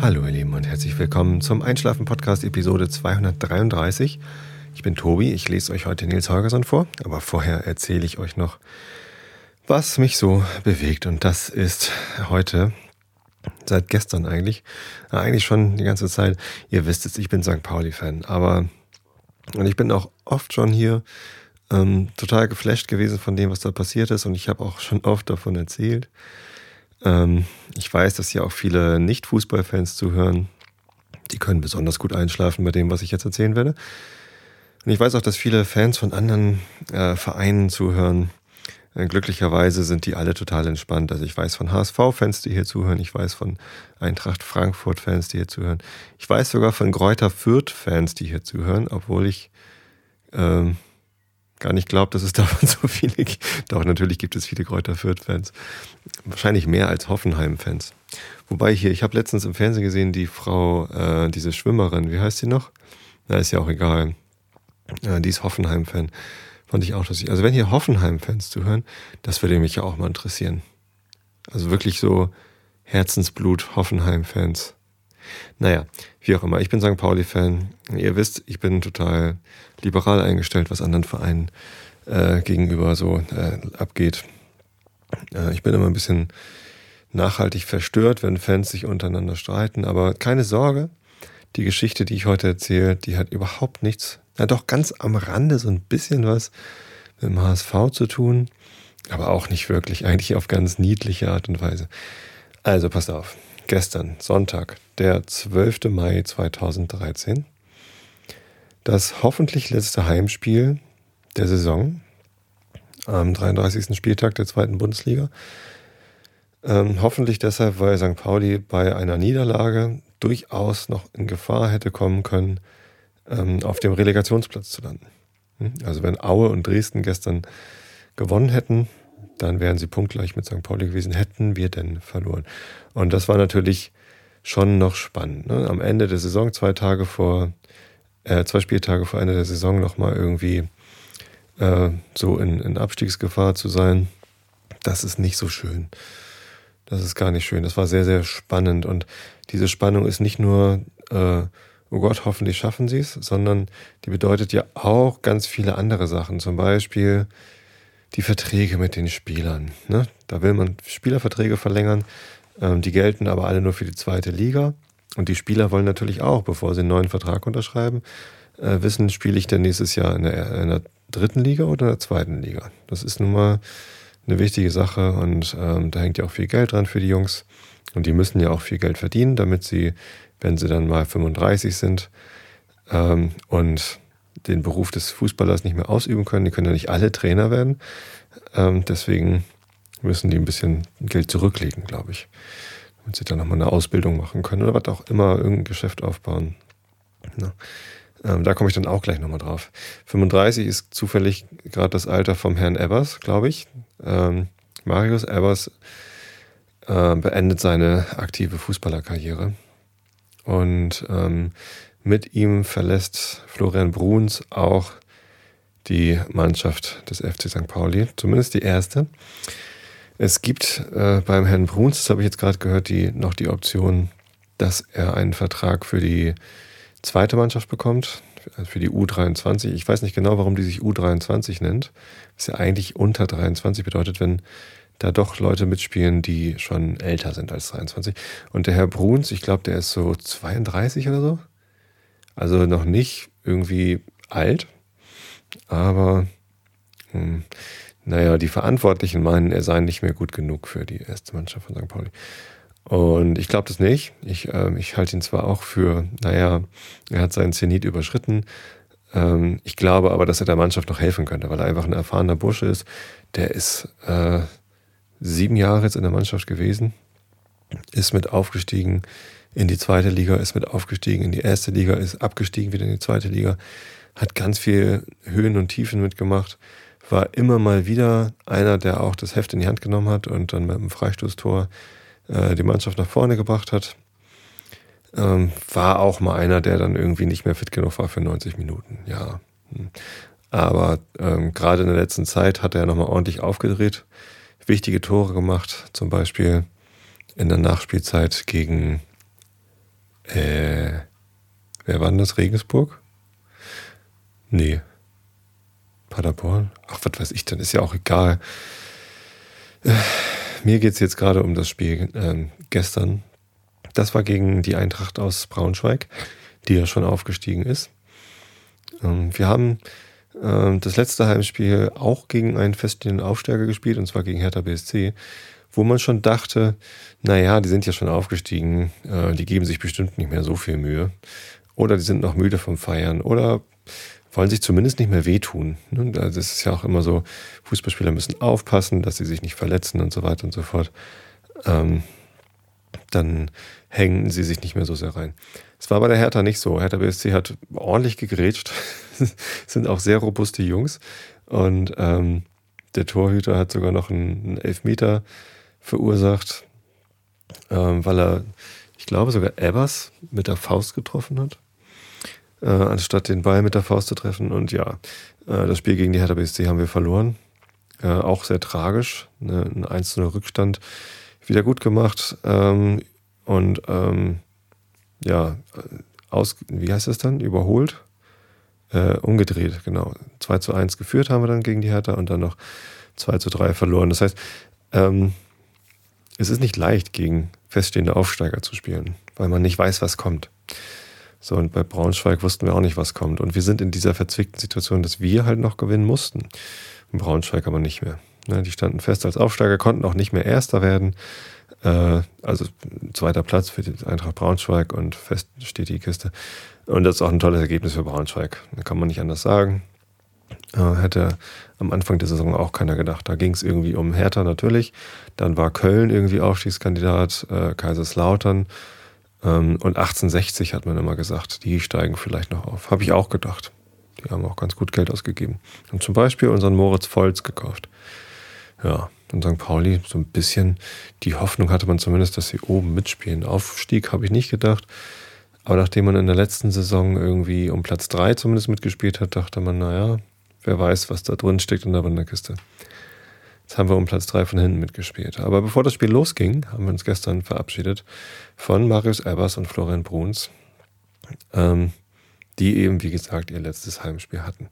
Hallo ihr Lieben und herzlich willkommen zum Einschlafen Podcast Episode 233. Ich bin Tobi, ich lese euch heute Nils Holgersson vor, aber vorher erzähle ich euch noch, was mich so bewegt und das ist heute seit gestern eigentlich, eigentlich schon die ganze Zeit. Ihr wisst es, ich bin St. Pauli-Fan, aber und ich bin auch oft schon hier ähm, total geflasht gewesen von dem, was da passiert ist und ich habe auch schon oft davon erzählt. Ähm, ich weiß, dass hier auch viele Nicht-Fußballfans zuhören. Die können besonders gut einschlafen bei dem, was ich jetzt erzählen werde. Und ich weiß auch, dass viele Fans von anderen äh, Vereinen zuhören. Äh, glücklicherweise sind die alle total entspannt. Also ich weiß von HSV-Fans, die hier zuhören. Ich weiß von Eintracht Frankfurt-Fans, die hier zuhören. Ich weiß sogar von Gräuter Fürth-Fans, die hier zuhören, obwohl ich ähm, gar nicht glaube, dass es davon so viele gibt. Doch, natürlich gibt es viele Kräuter Fürth-Fans. Wahrscheinlich mehr als Hoffenheim-Fans. Wobei hier, ich habe letztens im Fernsehen gesehen, die Frau, äh, diese Schwimmerin, wie heißt sie noch? Na, ist ja auch egal. Äh, die ist Hoffenheim-Fan. Fand ich auch lustig. Also wenn hier Hoffenheim-Fans zuhören, das würde mich ja auch mal interessieren. Also wirklich so Herzensblut Hoffenheim-Fans. Naja, wie auch immer. Ich bin St. Pauli-Fan. Ihr wisst, ich bin total liberal eingestellt, was anderen Vereinen äh, gegenüber so äh, abgeht. Äh, ich bin immer ein bisschen nachhaltig verstört, wenn Fans sich untereinander streiten. Aber keine Sorge, die Geschichte, die ich heute erzähle, die hat überhaupt nichts, ja doch ganz am Rande so ein bisschen was mit dem HSV zu tun, aber auch nicht wirklich, eigentlich auf ganz niedliche Art und Weise. Also passt auf gestern, Sonntag, der 12. Mai 2013, das hoffentlich letzte Heimspiel der Saison am 33. Spieltag der zweiten Bundesliga. Ähm, hoffentlich deshalb, weil St. Pauli bei einer Niederlage durchaus noch in Gefahr hätte kommen können, ähm, auf dem Relegationsplatz zu landen. Hm? Also wenn Aue und Dresden gestern gewonnen hätten, dann wären sie punktgleich mit St. Pauli gewesen, hätten wir denn verloren. Und das war natürlich schon noch spannend. Ne? Am Ende der Saison, zwei Tage vor, äh, zwei Spieltage vor Ende der Saison nochmal irgendwie äh, so in, in Abstiegsgefahr zu sein, das ist nicht so schön. Das ist gar nicht schön. Das war sehr, sehr spannend. Und diese Spannung ist nicht nur, äh, oh Gott, hoffentlich schaffen sie es, sondern die bedeutet ja auch ganz viele andere Sachen. Zum Beispiel, die Verträge mit den Spielern. Ne? Da will man Spielerverträge verlängern, ähm, die gelten aber alle nur für die zweite Liga. Und die Spieler wollen natürlich auch, bevor sie einen neuen Vertrag unterschreiben, äh, wissen, spiele ich denn nächstes Jahr in der, in der, dritten Liga oder in der zweiten Liga. Das ist nun mal eine wichtige Sache und ähm, da hängt ja auch viel Geld dran für die Jungs. Und die müssen ja auch viel Geld verdienen, damit sie, wenn sie dann mal 35 sind ähm, und den Beruf des Fußballers nicht mehr ausüben können. Die können ja nicht alle Trainer werden. Ähm, deswegen müssen die ein bisschen Geld zurücklegen, glaube ich. Damit sie dann nochmal eine Ausbildung machen können oder was auch immer, irgendein Geschäft aufbauen. Ja. Ähm, da komme ich dann auch gleich nochmal drauf. 35 ist zufällig gerade das Alter vom Herrn Evers, glaube ich. Ähm, Marius Evers äh, beendet seine aktive Fußballerkarriere. Und ähm, mit ihm verlässt Florian Bruns auch die Mannschaft des FC St. Pauli, zumindest die erste. Es gibt äh, beim Herrn Bruns, das habe ich jetzt gerade gehört, die, noch die Option, dass er einen Vertrag für die zweite Mannschaft bekommt, für die U23. Ich weiß nicht genau, warum die sich U23 nennt. Was ja eigentlich unter 23 bedeutet, wenn da doch Leute mitspielen, die schon älter sind als 23. Und der Herr Bruns, ich glaube, der ist so 32 oder so. Also noch nicht irgendwie alt, aber hm, naja, die Verantwortlichen meinen, er sei nicht mehr gut genug für die erste Mannschaft von St. Pauli. Und ich glaube das nicht. Ich, äh, ich halte ihn zwar auch für, naja, er hat seinen Zenit überschritten. Ähm, ich glaube aber, dass er der Mannschaft noch helfen könnte, weil er einfach ein erfahrener Bursche ist. Der ist äh, sieben Jahre jetzt in der Mannschaft gewesen, ist mit aufgestiegen, in die zweite Liga, ist mit aufgestiegen in die erste Liga, ist abgestiegen wieder in die zweite Liga, hat ganz viel Höhen und Tiefen mitgemacht, war immer mal wieder einer, der auch das Heft in die Hand genommen hat und dann mit einem Freistoßtor äh, die Mannschaft nach vorne gebracht hat. Ähm, war auch mal einer, der dann irgendwie nicht mehr fit genug war für 90 Minuten, ja. Hm. Aber ähm, gerade in der letzten Zeit hat er nochmal ordentlich aufgedreht, wichtige Tore gemacht, zum Beispiel in der Nachspielzeit gegen Äh, wer war denn das? Regensburg? Nee. Paderborn? Ach, was weiß ich denn? Ist ja auch egal. Äh, mir geht es jetzt gerade um das Spiel äh, gestern. Das war gegen die Eintracht aus Braunschweig, die ja schon aufgestiegen ist. Ähm, wir haben äh, das letzte Heimspiel auch gegen einen feststehenden Aufsteiger gespielt, und zwar gegen Hertha BSC, wo man schon dachte, naja, die sind ja schon aufgestiegen, äh, die geben sich bestimmt nicht mehr so viel Mühe. Oder die sind noch müde vom Feiern. Oder wollen sich zumindest nicht mehr wehtun. Ne? Das ist ja auch immer so, Fußballspieler müssen aufpassen, dass sie sich nicht verletzen und so weiter und so fort. Ähm, dann hängen sie sich nicht mehr so sehr rein. Es war bei der Hertha nicht so. Hertha BSC hat ordentlich gegrätscht, sind auch sehr robuste Jungs und ähm, der Torhüter hat sogar noch einen Elfmeter verursacht, ähm, weil er, ich glaube, sogar Ebbers mit der Faust getroffen hat äh, anstatt den Ball mit der Faust zu treffen. Und ja, äh, das Spiel gegen die Hertha BSC haben wir verloren. Äh, auch sehr tragisch. Ne? Ein 1 Rückstand wieder gut gemacht. Ähm, und ähm, ja, aus, wie heißt das dann? Überholt? Äh, umgedreht, genau. 2 zu 1 geführt haben wir dann gegen die Hertha und dann noch 2 zu 3 verloren. Das heißt, ähm, es ist nicht leicht, gegen feststehende Aufsteiger zu spielen, weil man nicht weiß, was kommt. So, und bei Braunschweig wussten wir auch nicht, was kommt. Und wir sind in dieser verzwickten Situation, dass wir halt noch gewinnen mussten. In Braunschweig aber nicht mehr. Ne, die standen fest als Aufsteiger, konnten auch nicht mehr Erster werden. Äh, also zweiter Platz für die Eintracht Braunschweig und fest steht die Kiste. Und das ist auch ein tolles Ergebnis für Braunschweig. Da kann man nicht anders sagen. Äh, hätte am Anfang der Saison auch keiner gedacht. Da ging es irgendwie um Hertha natürlich. Dann war Köln irgendwie Aufstiegskandidat, äh, Kaiserslautern ähm, und 1860 hat man immer gesagt, die steigen vielleicht noch auf. Habe ich auch gedacht. Die haben auch ganz gut Geld ausgegeben. Und zum Beispiel unseren Moritz Volz gekauft. Ja, und St. Pauli so ein bisschen, die Hoffnung hatte man zumindest, dass sie oben mitspielen. Aufstieg habe ich nicht gedacht. Aber nachdem man in der letzten Saison irgendwie um Platz 3 zumindest mitgespielt hat, dachte man, naja, wer weiß, was da drin steckt in der Wanderkiste. Jetzt haben wir um Platz 3 von hinten mitgespielt. Aber bevor das Spiel losging, haben wir uns gestern verabschiedet von Marius Ebers und Florian Bruns, ähm, die eben, wie gesagt, ihr letztes Heimspiel hatten.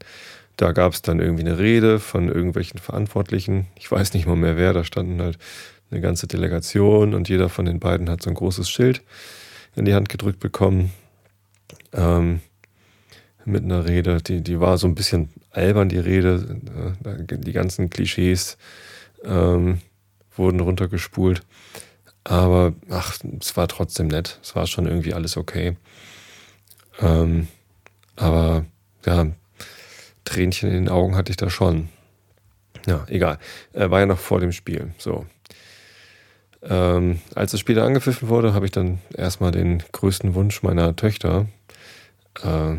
Da gab es dann irgendwie eine Rede von irgendwelchen Verantwortlichen. Ich weiß nicht mal mehr wer, da standen halt eine ganze Delegation und jeder von den beiden hat so ein großes Schild in die Hand gedrückt bekommen. Ähm, mit einer Rede, die, die war so ein bisschen albern, die Rede. Äh, die ganzen Klischees ähm, wurden runtergespult. Aber ach, es war trotzdem nett. Es war schon irgendwie alles okay. Ähm, aber ja, Tränchen in den Augen hatte ich da schon. Ja, egal. Er war ja noch vor dem Spiel. So. Ähm, als das Spiel angepfiffen wurde, habe ich dann erstmal den größten Wunsch meiner Töchter äh,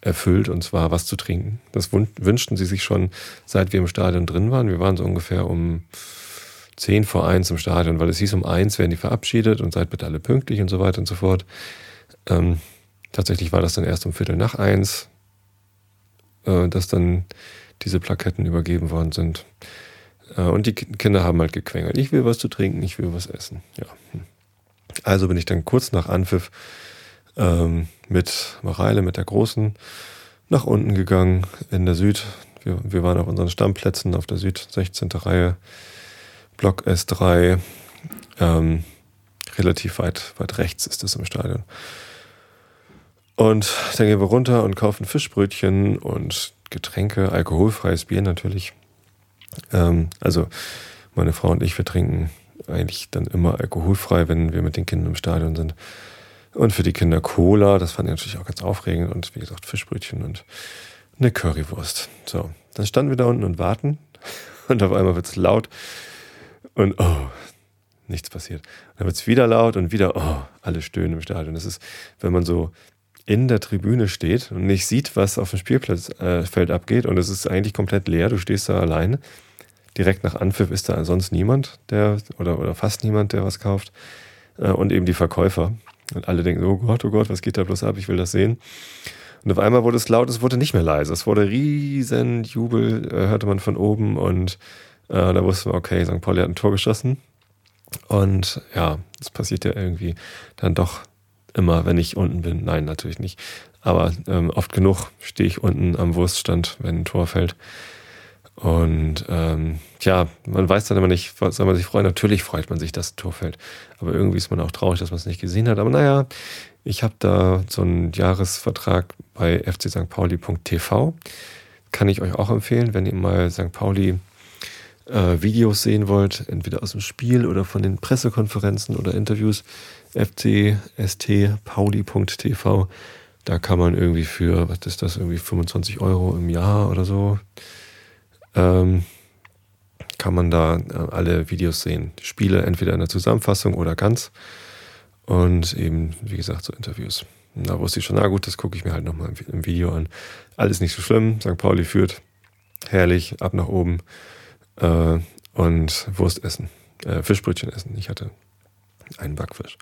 erfüllt, und zwar was zu trinken. Das wünschten sie sich schon, seit wir im Stadion drin waren. Wir waren so ungefähr um zehn vor eins im Stadion, weil es hieß, um eins werden die verabschiedet und seid bitte alle pünktlich und so weiter und so fort. Ähm, tatsächlich war das dann erst um Viertel nach eins, äh, dass dann diese Plaketten übergeben worden sind. Äh, und die Kinder haben halt gequengelt. Ich will was zu trinken, ich will was essen. Ja. Hm. Also bin ich dann kurz nach Anpfiff ähm, mit Mareile, mit der Großen, nach unten gegangen in der Süd. Wir, wir waren auf unseren Stammplätzen auf der Süd, 16. Reihe, Block S3. Ähm, relativ weit, weit rechts ist das im Stadion. Und dann gehen wir runter und kaufen Fischbrötchen und Getränke, alkoholfreies Bier natürlich. Ähm, also meine Frau und ich, wir trinken eigentlich dann immer alkoholfrei, wenn wir mit den Kindern im Stadion sind. Und für die Kinder Cola, das fand ich natürlich auch ganz aufregend. Und wie gesagt, Fischbrötchen und eine Currywurst. So, dann standen wir da unten und warten. Und auf einmal wird es laut. Und oh, nichts passiert. Dann wird es wieder laut und wieder, oh, alle stöhnen im Stadion. Das ist, wenn man so in der Tribüne steht und nicht sieht, was auf dem Spielplatzfeld äh, abgeht und es ist eigentlich komplett leer, du stehst da alleine. Direkt nach Anpfiff ist da sonst niemand, der oder, oder fast niemand, der was kauft. Äh, und eben die Verkäufer. Und alle denken, oh Gott, oh Gott, was geht da bloß ab? Ich will das sehen. Und auf einmal wurde es laut, es wurde nicht mehr leise. Es wurde riesen Jubel, äh, hörte man von oben. Und äh, da wussten wir, okay, St. Pauli hat ein Tor geschossen. Und ja, es passiert ja irgendwie dann doch immer, wenn ich unten bin. Nein, natürlich nicht. Aber ähm, oft genug stehe ich unten am Wurststand, wenn ein Tor fällt. Und ähm, ja, man weiß dann immer nicht, was soll man sich freuen. Natürlich freut man sich, dass ein Tor fällt. Aber irgendwie ist man auch traurig, dass man es nicht gesehen hat. Aber naja, ich habe da so einen Jahresvertrag bei fcstpauli.tv. Kann ich euch auch empfehlen, wenn ihr mal St. Pauli äh, Videos sehen wollt, entweder aus dem Spiel oder von den Pressekonferenzen oder Interviews. fcstpauli.tv. Da kann man irgendwie für, was ist das, irgendwie 25 Euro im Jahr oder so, ähm, kann man da äh, alle Videos sehen. Spiele entweder in der Zusammenfassung oder ganz. Und eben, wie gesagt, so Interviews. Und da wusste ich schon, na gut, das gucke ich mir halt nochmal im Video an. Alles nicht so schlimm. St. Pauli führt. Herrlich, ab nach oben. Äh, und Wurst essen. Äh, Fischbrötchen essen. Ich hatte einen Backfisch.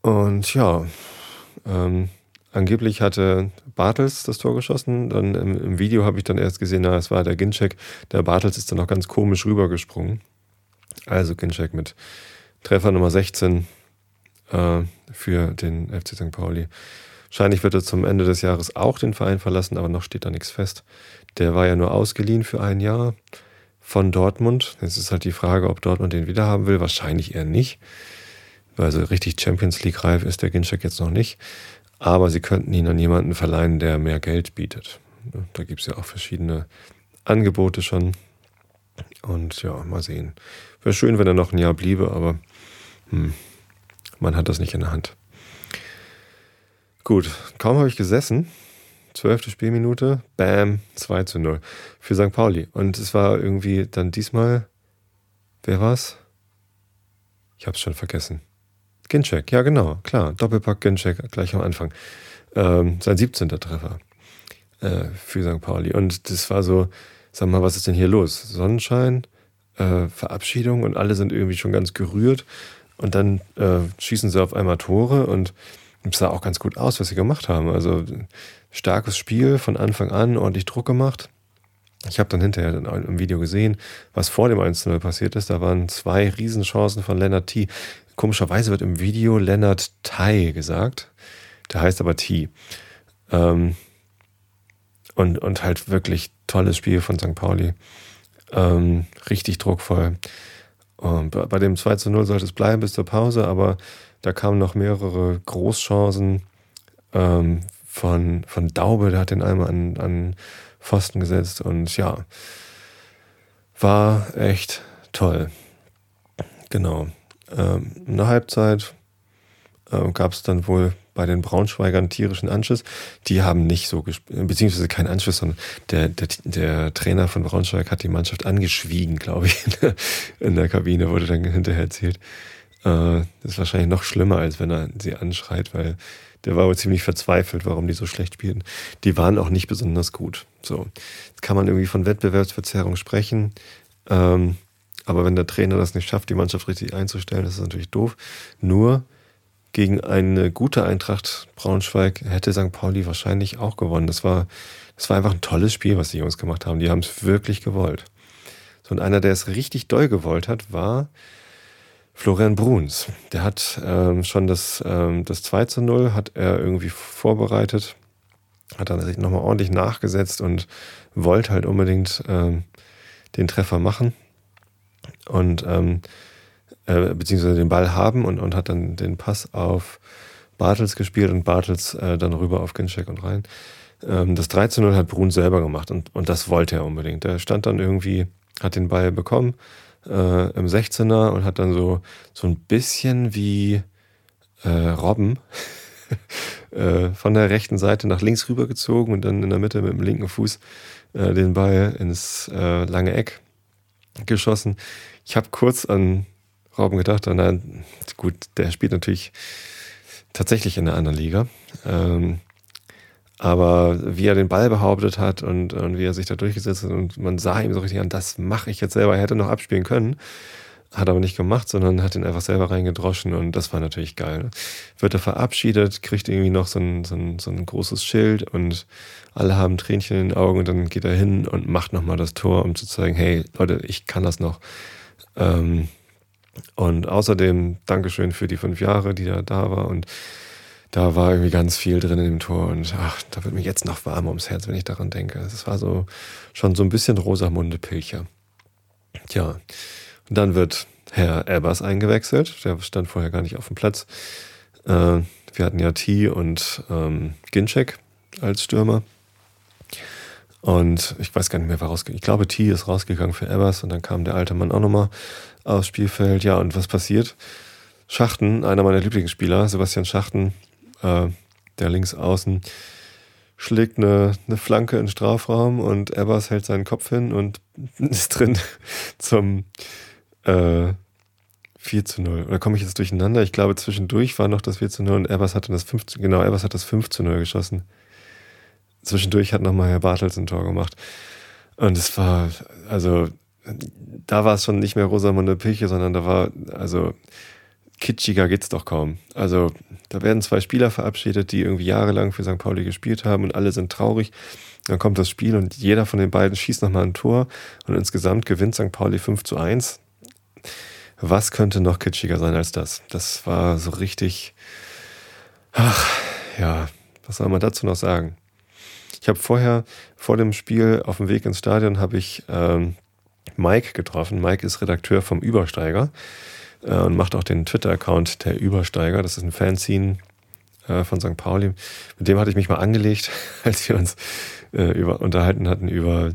Und ja, ähm, angeblich hatte Bartels das Tor geschossen. Dann im, im Video habe ich dann erst gesehen, na, es war der Ginczek. Der Bartels ist dann noch ganz komisch rübergesprungen. Also Ginczek mit Treffer Nummer 16 äh, für den FC St. Pauli. Wahrscheinlich wird er zum Ende des Jahres auch den Verein verlassen, aber noch steht da nichts fest. Der war ja nur ausgeliehen für ein Jahr von Dortmund. Jetzt ist halt die Frage, ob Dortmund den wiederhaben will. Wahrscheinlich eher nicht. Weil so richtig Champions League reif ist der Ginczek jetzt noch nicht. Aber sie könnten ihn an jemanden verleihen, der mehr Geld bietet. Da gibt es ja auch verschiedene Angebote schon. Und ja, mal sehen. Wäre schön, wenn er noch ein Jahr bliebe, aber hm, man hat das nicht in der Hand. Gut, kaum habe ich gesessen. Zwölfte Spielminute, bam, 2 zu 0 für St. Pauli. Und es war irgendwie dann diesmal, wer war's? Ich habe es schon vergessen. Ginczek, ja genau, klar. Doppelpack Ginczek gleich am Anfang. Ähm, sein 17. Treffer äh, für St. Pauli. Und das war so, sag mal, was ist denn hier los? Sonnenschein, äh, Verabschiedung und alle sind irgendwie schon ganz gerührt. Und dann äh, schießen sie auf einmal Tore und es sah auch ganz gut aus, was sie gemacht haben. Also starkes Spiel von Anfang an, ordentlich Druck gemacht. Ich habe dann hinterher im Video gesehen, was vor dem 1-0 passiert ist. Da waren zwei Riesenchancen von Lennart T. Komischerweise wird im Video Leonard Tai gesagt. Der heißt aber T. Ähm, und, und halt wirklich tolles Spiel von St. Pauli. Ähm, richtig druckvoll. Und bei dem 2 zu 0 sollte es bleiben bis zur Pause, aber da kamen noch mehrere Großchancen ähm, von, von Daube, der hat den einmal an, an Pfosten gesetzt und ja, war echt toll. Genau. Ähm, in der Halbzeit äh, gab es dann wohl bei den Braunschweigern tierischen Anschiss. Die haben nicht so gespielt, beziehungsweise keinen Anschluss, sondern der, der, der Trainer von Braunschweig hat die Mannschaft angeschwiegen, glaube ich, in der, in der Kabine, wurde dann hinterher erzählt. Äh, das ist wahrscheinlich noch schlimmer, als wenn er sie anschreit, weil der war wohl ziemlich verzweifelt, warum die so schlecht spielen. Die waren auch nicht besonders gut. So, jetzt kann man irgendwie von Wettbewerbsverzerrung sprechen. Ähm, aber wenn der Trainer das nicht schafft, die Mannschaft richtig einzustellen, das ist natürlich doof. Nur gegen eine gute Eintracht Braunschweig hätte St. Pauli wahrscheinlich auch gewonnen. Das war, das war einfach ein tolles Spiel, was die Jungs gemacht haben. Die haben es wirklich gewollt. So, und einer, der es richtig doll gewollt hat, war Florian Bruns. Der hat ähm, schon das, ähm, das 2 zu 0 hat er irgendwie vorbereitet, hat dann sich nochmal ordentlich nachgesetzt und wollte halt unbedingt ähm, den Treffer machen und ähm, äh, beziehungsweise den Ball haben und, und hat dann den Pass auf Bartels gespielt und Bartels äh, dann rüber auf Ginczek und rein. Ähm, das 3 zu 0 hat Brun selber gemacht und, und das wollte er unbedingt. Er stand dann irgendwie, hat den Ball bekommen äh, im 16er und hat dann so, so ein bisschen wie äh, Robben äh, von der rechten Seite nach links rübergezogen und dann in der Mitte mit dem linken Fuß äh, den Ball ins lange Eck geschossen. Ich habe kurz an Robben gedacht, na gut, der spielt natürlich tatsächlich in einer anderen Liga. Ähm, aber wie er den Ball behauptet hat und, und wie er sich da durchgesetzt hat und man sah ihm so richtig an, das mache ich jetzt selber. Er hätte noch abspielen können, hat aber nicht gemacht, sondern hat ihn einfach selber reingedroschen und das war natürlich geil. Wird er verabschiedet, kriegt irgendwie noch so ein, so ein, so ein großes Schild und alle haben Tränchen in den Augen und dann geht er hin und macht nochmal das Tor, um zu zeigen, hey Leute, ich kann das noch. Ähm, Und außerdem Dankeschön für die fünf Jahre, die er da war. Und da war irgendwie ganz viel drin in dem Tor. Und ach, da wird mir jetzt noch warm ums Herz, wenn ich daran denke. Es war so schon so ein bisschen Rosamunde Pilcher. Tja, und dann wird Herr Ebbers eingewechselt. Der stand vorher gar nicht auf dem Platz. Äh, wir hatten ja T und ähm, Ginczek als Stürmer. Und ich weiß gar nicht mehr, wer rausgegangen Ich glaube, T ist rausgegangen für Ebbers und dann kam der alte Mann auch nochmal aufs Spielfeld. Ja, und was passiert? Schachten, einer meiner Lieblingsspieler, Sebastian Schachten, äh, der links außen, schlägt eine, eine Flanke in den Strafraum und Ebbers hält seinen Kopf hin und ist drin zum äh, 4 zu 0. Oder komme ich jetzt durcheinander? Ich glaube, zwischendurch war noch das 4 zu 0 und Ebbers hatte das 5 zu, genau, Ebbers hat das 5 zu 0 geschossen. Zwischendurch hat nochmal Herr Bartels ein Tor gemacht. Und es war, also, da war es schon nicht mehr Rosamunde Pilche, sondern da war, also, kitschiger geht's doch kaum. Also, da werden zwei Spieler verabschiedet, die irgendwie jahrelang für St. Pauli gespielt haben und alle sind traurig. Dann kommt das Spiel und jeder von den beiden schießt nochmal ein Tor und insgesamt gewinnt St. Pauli 5 zu 1. Was könnte noch kitschiger sein als das? Das war so richtig, ach, ja, was soll man dazu noch sagen? Ich habe vorher, vor dem Spiel auf dem Weg ins Stadion, habe ich ähm, Mike getroffen. Mike ist Redakteur vom Übersteiger äh, und macht auch den Twitter-Account der Übersteiger. Das ist ein Fanzine äh, von St. Pauli. Mit dem hatte ich mich mal angelegt, als wir uns äh, über, unterhalten hatten über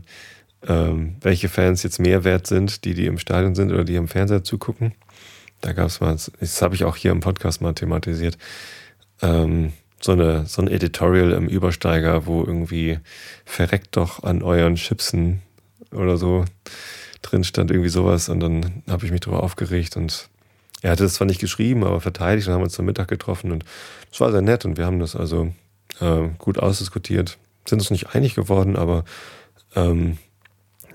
ähm, welche Fans jetzt mehr wert sind, die, die im Stadion sind oder die im Fernseher zugucken. Da gab es mal, das habe ich auch hier im Podcast mal thematisiert. Ähm, so, eine, so ein Editorial im Übersteiger, wo irgendwie verreckt doch an euren Chipsen oder so drin stand, irgendwie sowas. Und dann habe ich mich darüber aufgeregt und er hatte das zwar nicht geschrieben, aber verteidigt und haben uns zum Mittag getroffen und es war sehr nett und wir haben das also äh, gut ausdiskutiert. Sind uns nicht einig geworden, aber ähm,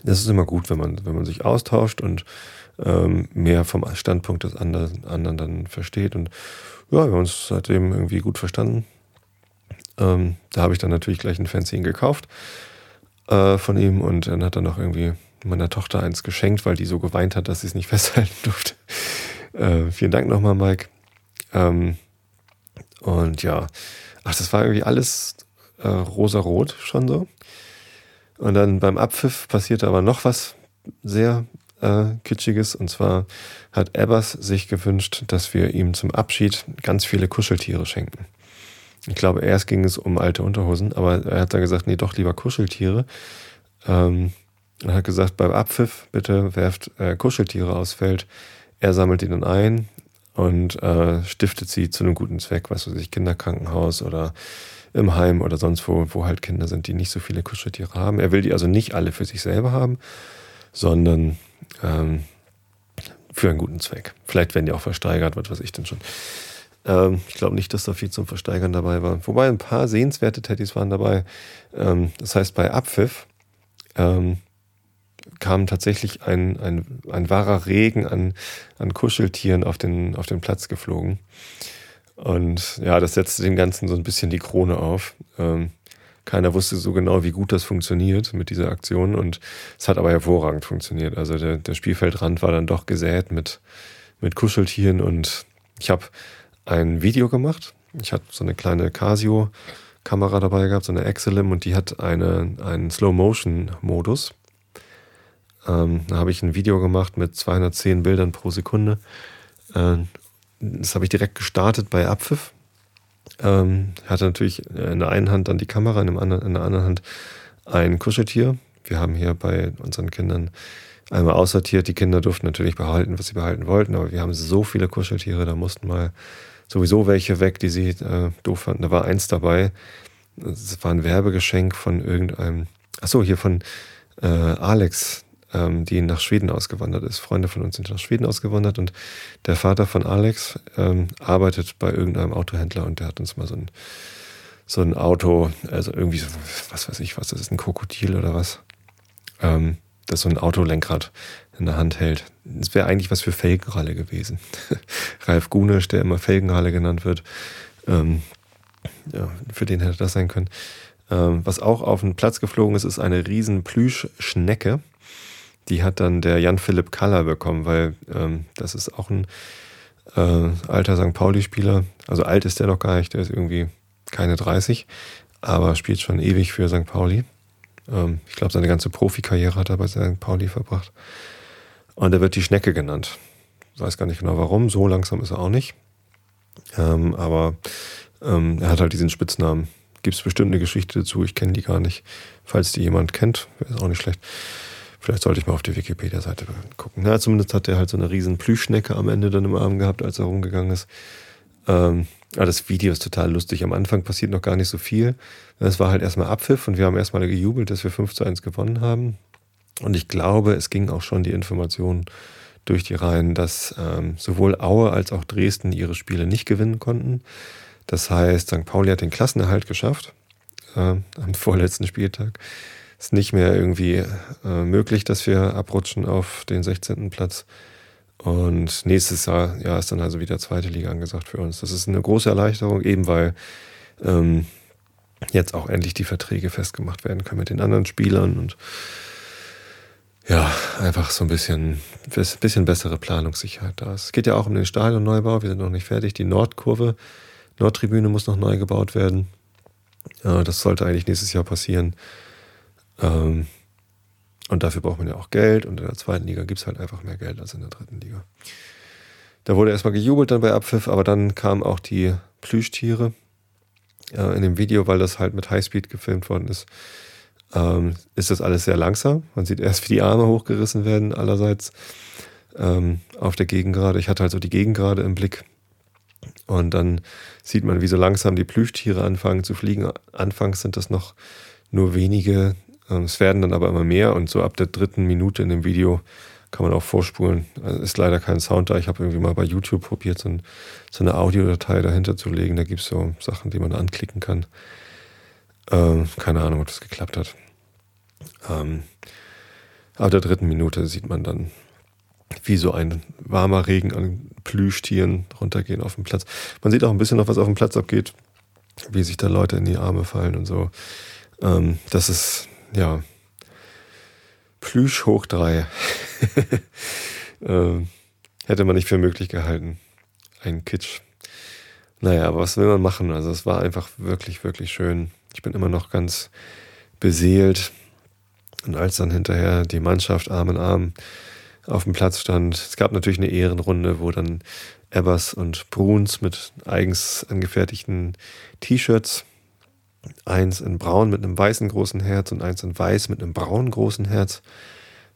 ist immer gut, wenn man, wenn man sich austauscht und ähm, mehr vom Standpunkt des anderen, anderen dann versteht. Und ja, wir haben uns seitdem irgendwie gut verstanden. Ähm, da habe ich dann natürlich gleich ein Fanzine gekauft äh, von ihm und dann hat er noch irgendwie meiner Tochter eins geschenkt, weil die so geweint hat, dass sie es nicht festhalten durfte. Äh, vielen Dank nochmal, Mike. Ähm, und ja, ach, das war irgendwie alles äh, rosa-rot schon so. Und dann beim Abpfiff passierte aber noch was sehr äh, Kitschiges. Und zwar hat Ebbers sich gewünscht, dass wir ihm zum Abschied ganz viele Kuscheltiere schenken. Ich glaube, erst ging es um alte Unterhosen, aber er hat dann gesagt, nee, doch lieber Kuscheltiere. Ähm, er hat gesagt, beim Abpfiff bitte werft äh, Kuscheltiere aufs Feld. Er sammelt die dann ein und äh, stiftet sie zu einem guten Zweck, was weiß ich, Kinderkrankenhaus oder im Heim oder sonst wo, wo halt Kinder sind, die nicht so viele Kuscheltiere haben. Er will die also nicht alle für sich selber haben, sondern ähm, für einen guten Zweck. Vielleicht werden die auch versteigert, was weiß ich denn schon. Ähm, ich glaube nicht, dass da viel zum Versteigern dabei war. Wobei ein paar sehenswerte Teddys waren dabei. Ähm, das heißt, bei Abpfiff ähm, kam tatsächlich ein, ein, ein wahrer Regen an, an Kuscheltieren auf den, auf den Platz geflogen. Und ja, das setzte dem Ganzen so ein bisschen die Krone auf. Keiner wusste so genau, wie gut das funktioniert mit dieser Aktion. Und es hat aber hervorragend funktioniert. Also der, der Spielfeldrand war dann doch gesät mit, mit Kuscheltieren. Und ich habe ein Video gemacht. Ich hatte so eine kleine Casio-Kamera dabei gehabt, so eine Exelim, und die hat eine, einen Slow-Motion-Modus. Ähm, da habe ich ein Video gemacht mit 210 Bildern pro Sekunde. Äh, das habe ich direkt gestartet bei Abpfiff. Ähm, hatte natürlich in der einen Hand dann die Kamera, in, anderen, in der anderen Hand ein Kuscheltier. Wir haben hier bei unseren Kindern einmal aussortiert. Die Kinder durften natürlich behalten, was sie behalten wollten, aber wir haben so viele Kuscheltiere, da mussten mal sowieso welche weg, die sie äh, doof fanden. Da war eins dabei. Das war ein Werbegeschenk von irgendeinem, achso, hier von äh, Alex, ähm, die nach Schweden ausgewandert ist. Freunde von uns sind nach Schweden ausgewandert und der Vater von Alex ähm, arbeitet bei irgendeinem Autohändler und der hat uns mal so ein, so ein Auto, also irgendwie so, was weiß ich was, das ist ein Krokodil oder was, ähm, das so ein Autolenkrad in der Hand hält. Das wäre eigentlich was für Felgenralle gewesen. Ralf Gunisch, der immer Felgenralle genannt wird, ähm, ja, für den hätte das sein können. Ähm, was auch auf den Platz geflogen ist, ist eine riesen Plüschschnecke die hat dann der Jan-Philipp Kaller bekommen, weil ähm, das ist auch ein äh, alter St. Pauli-Spieler. Also alt ist der noch gar nicht, der ist irgendwie keine 30, aber spielt schon ewig für St. Pauli. Ähm, ich glaube, seine ganze Profikarriere hat er bei St. Pauli verbracht. Und er wird die Schnecke genannt. Ich weiß gar nicht genau warum, so langsam ist er auch nicht. Ähm, aber ähm, er hat halt diesen Spitznamen. Gibt es bestimmt eine Geschichte dazu, ich kenne die gar nicht. Falls die jemand kennt, wäre es auch nicht schlecht. Vielleicht sollte ich mal auf die Wikipedia-Seite gucken. Na, zumindest hat er halt so eine riesen Plüschschnecke am Ende dann im Arm gehabt, als er rumgegangen ist. Ähm, aber das Video ist total lustig. Am Anfang passiert noch gar nicht so viel. Es war halt erstmal Abpfiff und wir haben erstmal gejubelt, dass wir 5 zu 1 gewonnen haben. Und ich glaube, es ging auch schon die Information durch die Reihen, dass ähm, sowohl Aue als auch Dresden ihre Spiele nicht gewinnen konnten. Das heißt, St. Pauli hat den Klassenerhalt geschafft äh, am vorletzten Spieltag. Ist nicht mehr irgendwie äh, möglich, dass wir abrutschen auf den 16. Platz. Und nächstes Jahr ja, ist dann also wieder zweite Liga angesagt für uns. Das ist eine große Erleichterung, eben weil ähm, jetzt auch endlich die Verträge festgemacht werden können mit den anderen Spielern und ja, einfach so ein bisschen, bisschen bessere Planungssicherheit da ist. Es geht ja auch um den Stadionneubau. Wir sind noch nicht fertig. Die Nordkurve, Nordtribüne muss noch neu gebaut werden. Das sollte eigentlich nächstes Jahr passieren. Ähm, und dafür braucht man ja auch Geld. Und in der zweiten Liga gibt es halt einfach mehr Geld als in der dritten Liga. Da wurde erstmal gejubelt dann bei Abpfiff, aber dann kamen auch die Plüschtiere äh, in dem Video, weil das halt mit Highspeed gefilmt worden ist. Ähm, ist das alles sehr langsam. Man sieht erst, wie die Arme hochgerissen werden, allerseits ähm, auf der Gegengrade. Ich hatte halt so die Gegengrade im Blick. Und dann sieht man, wie so langsam die Plüschtiere anfangen zu fliegen. Anfangs sind das noch nur wenige es werden dann aber immer mehr und so ab der dritten Minute in dem Video kann man auch vorspulen. Also ist leider kein Sound da. Ich habe irgendwie mal bei YouTube probiert, so, ein, so eine Audiodatei dahinter zu legen. Da gibt es so Sachen, die man anklicken kann. Ähm, keine Ahnung, ob das geklappt hat. Ähm, ab der dritten Minute sieht man dann, wie so ein warmer Regen an Plüschtieren runtergehen auf dem Platz. Man sieht auch ein bisschen noch, was auf dem Platz abgeht, wie sich da Leute in die Arme fallen und so. Ähm, das ist ja, Plüsch hoch drei. ähm, hätte man nicht für möglich gehalten. Ein Kitsch. Naja, aber was will man machen? Also es war einfach wirklich, wirklich schön. Ich bin immer noch ganz beseelt. Und als dann hinterher die Mannschaft Arm in Arm auf dem Platz stand, es gab natürlich eine Ehrenrunde, wo dann Ebbers und Bruns mit eigens angefertigten T-Shirts eins in braun mit einem weißen großen Herz und eins in weiß mit einem braunen großen Herz.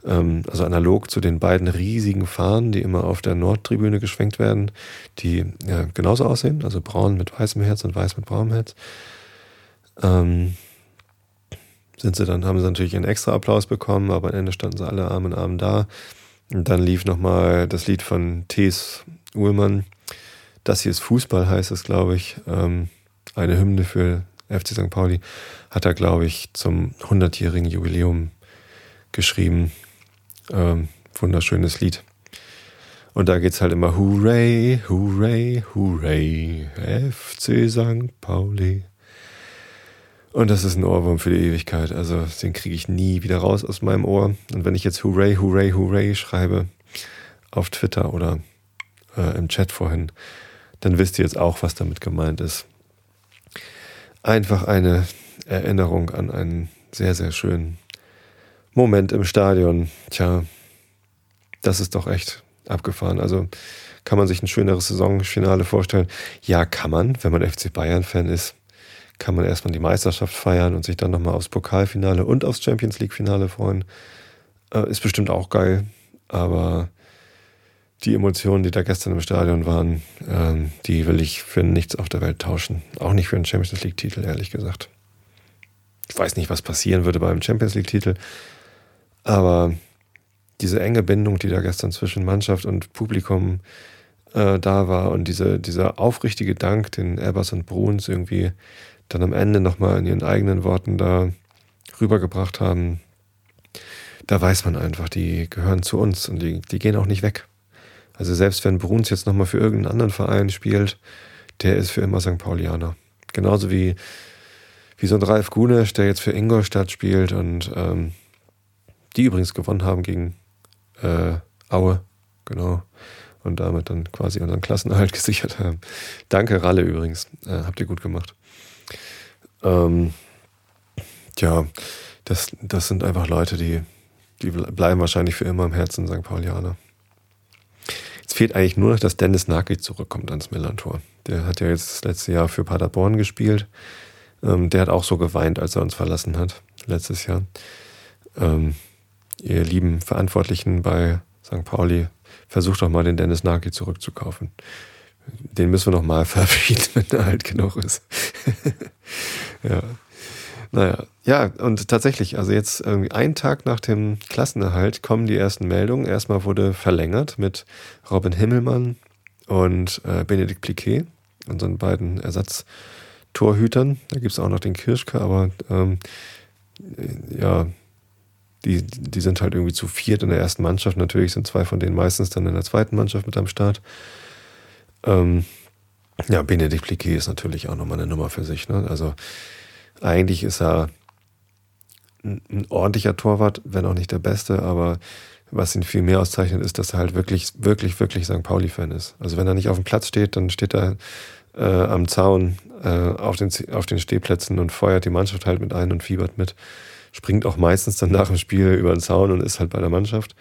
Ähm, also analog zu den beiden riesigen Fahnen, die immer auf der Nordtribüne geschwenkt werden, die ja, genauso aussehen, also braun mit weißem Herz und weiß mit braunem Herz. Ähm, sind sie dann, haben sie natürlich einen extra Applaus bekommen, aber am Ende standen sie alle Arm in Arm da. Und dann lief nochmal das Lied von T.S. Uhlmann. Das hier ist Fußball, heißt es, glaube ich. Ähm, eine Hymne für FC St. Pauli, hat er, glaube ich, zum 100-jährigen Jubiläum geschrieben. Ähm, wunderschönes Lied. Und da geht es halt immer Hooray, Hooray, Hooray, FC St. Pauli. Und das ist ein Ohrwurm für die Ewigkeit. Also den kriege ich nie wieder raus aus meinem Ohr. Und wenn ich jetzt Hooray, Hooray, Hooray schreibe auf Twitter oder äh, im Chat vorhin, dann wisst ihr jetzt auch, was damit gemeint ist einfach eine Erinnerung an einen sehr, sehr schönen Moment im Stadion. Tja, das ist doch echt abgefahren. Also kann man sich ein schöneres Saisonfinale vorstellen? Ja, kann man, wenn man FC Bayern-Fan ist. Kann man erstmal die Meisterschaft feiern und sich dann nochmal aufs Pokalfinale und aufs Champions League-Finale freuen. Äh, ist bestimmt auch geil, aber die Emotionen, die da gestern im Stadion waren, ähm, die will ich für nichts auf der Welt tauschen. Auch nicht für einen Champions League-Titel, ehrlich gesagt. Ich weiß nicht, was passieren würde beim Champions League-Titel, aber diese enge Bindung, die da gestern zwischen Mannschaft und Publikum äh, da war und diese, dieser aufrichtige Dank, den Erbers und Bruns irgendwie dann am Ende nochmal in ihren eigenen Worten da rübergebracht haben, da weiß man einfach, die gehören zu uns und die, die gehen auch nicht weg. Also selbst wenn Bruns jetzt nochmal für irgendeinen anderen Verein spielt, der ist für immer St. Paulianer. Genauso wie, wie so ein Ralf Gunesch, der jetzt für Ingolstadt spielt und ähm, die übrigens gewonnen haben gegen äh, Aue, genau. Und damit dann quasi unseren Klassenerhalt gesichert haben. Danke, Ralle übrigens. Äh, habt ihr gut gemacht. Ähm, tja, das, das sind einfach Leute, die, die bleiben wahrscheinlich für immer im Herzen St. Paulianer. Jetzt fehlt eigentlich nur noch, dass Dennis Naki zurückkommt ans Millantor. Der hat ja jetzt das letzte Jahr für Paderborn gespielt. Ähm, der hat auch so geweint, als er uns verlassen hat, letztes Jahr. Ähm, ihr lieben Verantwortlichen bei St. Pauli, versucht doch mal den Dennis Naki zurückzukaufen. Den müssen wir noch mal verabschieden, wenn er alt genug ist. ja. Naja, ja, und tatsächlich, also jetzt irgendwie einen Tag nach dem Klassenerhalt kommen die ersten Meldungen. Erstmal wurde verlängert mit Robin Himmelmann und äh, Benedikt Pliquet, unseren beiden Ersatztorhütern. Da gibt es auch noch den Kirschke, aber ähm, ja, die, die sind halt irgendwie zu viert in der ersten Mannschaft. Natürlich sind zwei von denen meistens dann in der zweiten Mannschaft mit am Start. Ähm, ja, Benedikt Pliquet ist natürlich auch nochmal eine Nummer für sich. Ne? Also eigentlich ist er ein, ordentlicher Torwart, wenn auch nicht der beste, aber was ihn viel mehr auszeichnet, ist, dass er halt wirklich, wirklich, wirklich St. Pauli-Fan ist. Also wenn er nicht auf dem Platz steht, dann steht er äh, am Zaun äh, auf, den, auf den Stehplätzen und feuert die Mannschaft halt mit ein und fiebert mit. Springt auch meistens dann nach dem Spiel über den Zaun und ist halt bei der Mannschaft.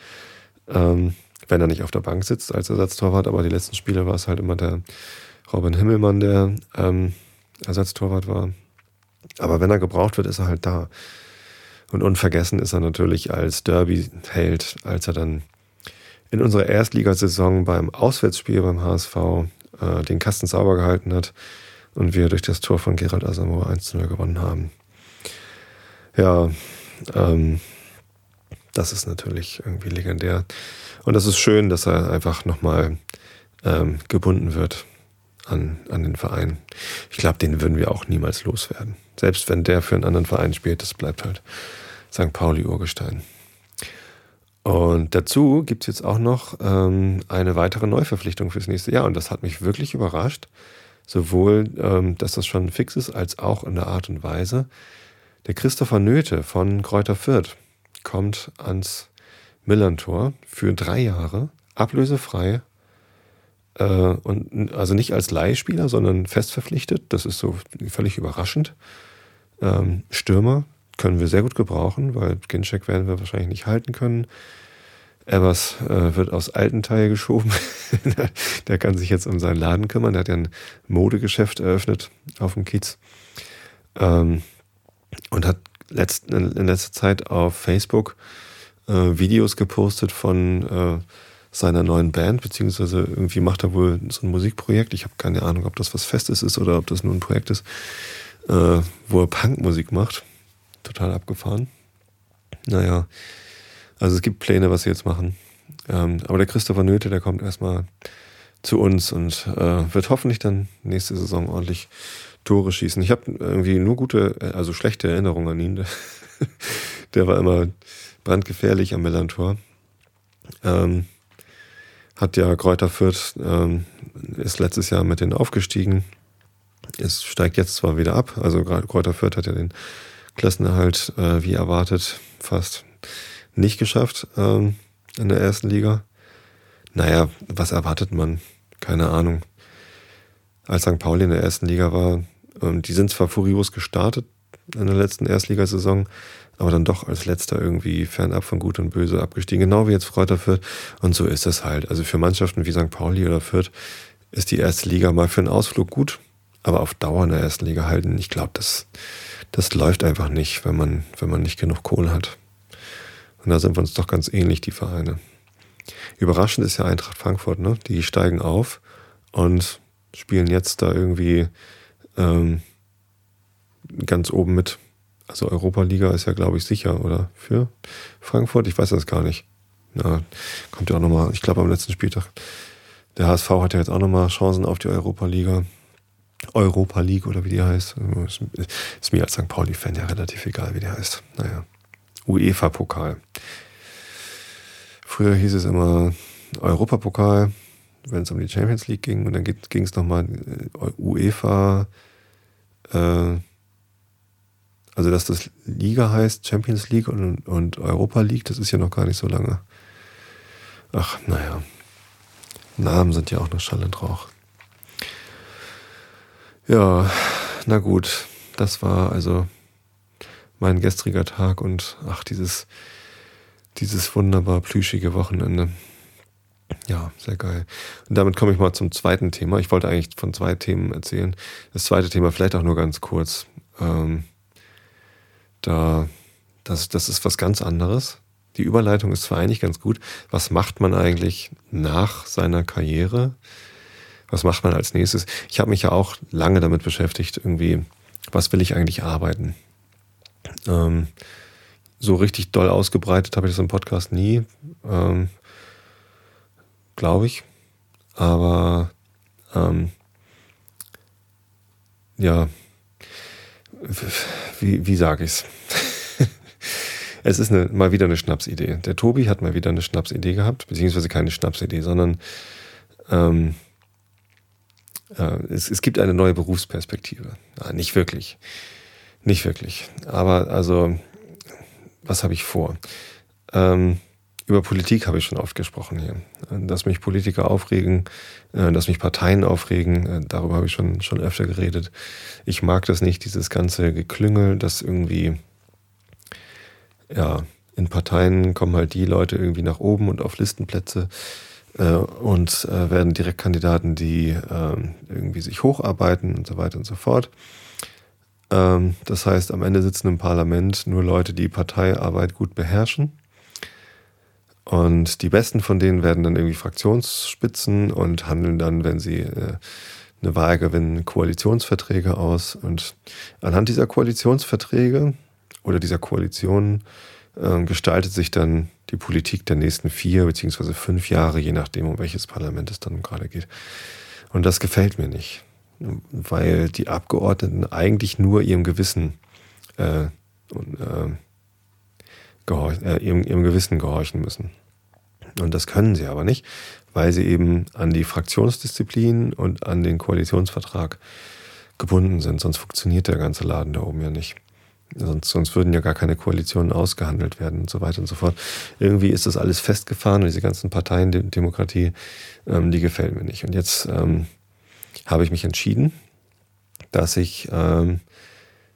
Ähm, wenn er nicht auf der Bank sitzt als Ersatztorwart, aber die letzten Spiele war es halt immer der Robin Himmelmann, der ähm, Ersatztorwart war. Aber wenn er gebraucht wird, ist er halt da. Und unvergessen ist er natürlich als Derby-Held, als er dann in unserer Erstligasaison beim Auswärtsspiel beim HSV äh, den Kasten sauber gehalten hat und wir durch das Tor von Gerald Asamoah 1 0 gewonnen haben. Ja, ähm, das ist natürlich irgendwie legendär. Und das ist schön, dass er einfach nochmal ähm, gebunden wird an, an den Verein. Ich glaube, den würden wir auch niemals loswerden. Selbst wenn der für einen anderen Verein spielt, das bleibt halt St. Pauli Urgestein. Und dazu gibt es jetzt auch noch ähm, eine weitere Neuverpflichtung fürs nächste Jahr. Und das hat mich wirklich überrascht. Sowohl, ähm, dass das schon fix ist, als auch in der Art und Weise. Der Christopher Nöte von Kräuter Fürth kommt ans Millantor für drei Jahre, ablösefrei äh, und also nicht als Leihspieler, sondern fest verpflichtet. Das ist so völlig überraschend. Ähm, Stürmer können wir sehr gut gebrauchen, weil Ginczek werden wir wahrscheinlich nicht halten können. Evers äh, wird aus Altenteil geschoben. der kann sich jetzt um seinen Laden kümmern. Der hat ja ein Modegeschäft eröffnet auf dem Kiez. Ähm, und hat letzt, in letzter Zeit auf Facebook äh, Videos gepostet von äh, seiner neuen Band, beziehungsweise irgendwie macht er wohl so ein Musikprojekt. Ich habe keine Ahnung, ob das was Festes ist oder ob das nur ein Projekt ist, äh, wo er Punkmusik macht. Total abgefahren. Naja, also es gibt Pläne, was sie jetzt machen. Ähm, aber der Christopher Nöte, der kommt erstmal zu uns und äh, wird hoffentlich dann nächste Saison ordentlich Tore schießen. Ich habe irgendwie nur gute, also schlechte Erinnerungen an ihn. der war immer brandgefährlich am Millantor. Ähm, hat ja Kräuter Fürth, ähm, ist letztes Jahr mit denen aufgestiegen. Es steigt jetzt zwar wieder ab, also Kräuter Fürth hat ja den Klassenerhalt äh, wie erwartet fast nicht geschafft ähm, in der ersten Liga. Naja, was erwartet man? Keine Ahnung. Als St. Pauli in der ersten Liga war, ähm, die sind zwar furios gestartet in der letzten Erstligasaison, aber dann doch als letzter irgendwie fernab von Gut und Böse abgestiegen, genau wie jetzt Kräuter Fürth. Und so ist es halt. Also für Mannschaften wie St. Pauli oder Fürth ist die erste Liga mal für einen Ausflug gut, aber auf Dauer in der ersten Liga halten, ich glaube, das, das läuft einfach nicht, wenn man, wenn man nicht genug Kohle hat. Und da sind wir uns doch ganz ähnlich, die Vereine. Überraschend ist ja Eintracht Frankfurt, ne? Die steigen auf und spielen jetzt da irgendwie ähm, ganz oben mit. Also Europa-Liga ist ja, glaube ich, sicher, oder? Für Frankfurt? Ich weiß das gar nicht. Na, kommt ja auch nochmal, ich glaube am letzten Spieltag. Der HSV hat ja jetzt auch nochmal Chancen auf die Europa-Liga. Europa League oder wie die heißt. Ist, mir als St. Pauli-Fan ja relativ egal, wie die heißt. Naja. UEFA-Pokal. Früher hieß es immer Europapokal, wenn es um die Champions League ging. Und dann ging es nochmal äh, UEFA äh, Also, dass das Liga heißt, Champions League und, und Europa League, das ist ja noch gar nicht so lange. Ach, naja. Namen sind ja auch noch Schall und Rauch. Ja, na gut. Das war also mein gestriger Tag und ach, dieses, dieses wunderbar plüschige Wochenende. Ja, sehr geil. Und damit komme ich mal zum zweiten Thema. Ich wollte eigentlich von zwei Themen erzählen. Das zweite Thema vielleicht auch nur ganz kurz. Ähm, da, das, das ist was ganz anderes. Die Überleitung ist zwar eigentlich ganz gut. Was macht man eigentlich nach seiner Karriere? Was macht man als nächstes? Ich habe mich ja auch lange damit beschäftigt, irgendwie, was will ich eigentlich arbeiten? Ähm, so richtig doll ausgebreitet habe ich das im Podcast nie, ähm, glaube ich. Aber ähm, ja, wie, wie sage ich es? es ist eine, mal wieder eine Schnapsidee. Der Tobi hat mal wieder eine Schnapsidee gehabt, beziehungsweise keine Schnapsidee, sondern ähm, äh, es, es gibt eine neue Berufsperspektive. Ja, nicht wirklich. Nicht wirklich. Aber also, was habe ich vor? Ähm, über Politik habe ich schon oft gesprochen hier. Dass mich Politiker aufregen, äh, dass mich Parteien aufregen, äh, darüber habe ich schon, schon öfter geredet. Ich mag das nicht, dieses ganze Geklüngel, dass irgendwie, ja, in Parteien kommen halt die Leute irgendwie nach oben und auf Listenplätze äh, und werden Direktkandidaten, die ähm, irgendwie sich hocharbeiten und so weiter und so fort. Ähm, das heißt, am Ende sitzen im Parlament nur Leute, die Parteiarbeit gut beherrschen und die besten von denen werden dann irgendwie Fraktionsspitzen und handeln dann, wenn sie äh, eine Wahl gewinnen, Koalitionsverträge aus. Und anhand dieser Koalitionsverträge oder dieser Koalitionen äh, gestaltet sich dann die Politik der nächsten vier beziehungsweise fünf Jahre, je nachdem, um welches Parlament es dann gerade geht. Und das gefällt mir nicht, weil die Abgeordneten eigentlich nur ihrem Gewissen äh, und, äh, äh, ihrem, ihrem Gewissen gehorchen müssen. Und das können sie aber nicht, weil sie eben an die Fraktionsdisziplin und an den Koalitionsvertrag gebunden sind. Sonst funktioniert der ganze Laden da oben ja nicht. Sonst, sonst würden ja gar keine Koalitionen ausgehandelt werden und so weiter und so fort. Irgendwie ist das alles festgefahren und diese ganzen Parteien, Demokratie, ähm, die gefällt mir nicht. Und jetzt ähm, habe ich mich entschieden, dass ich ähm,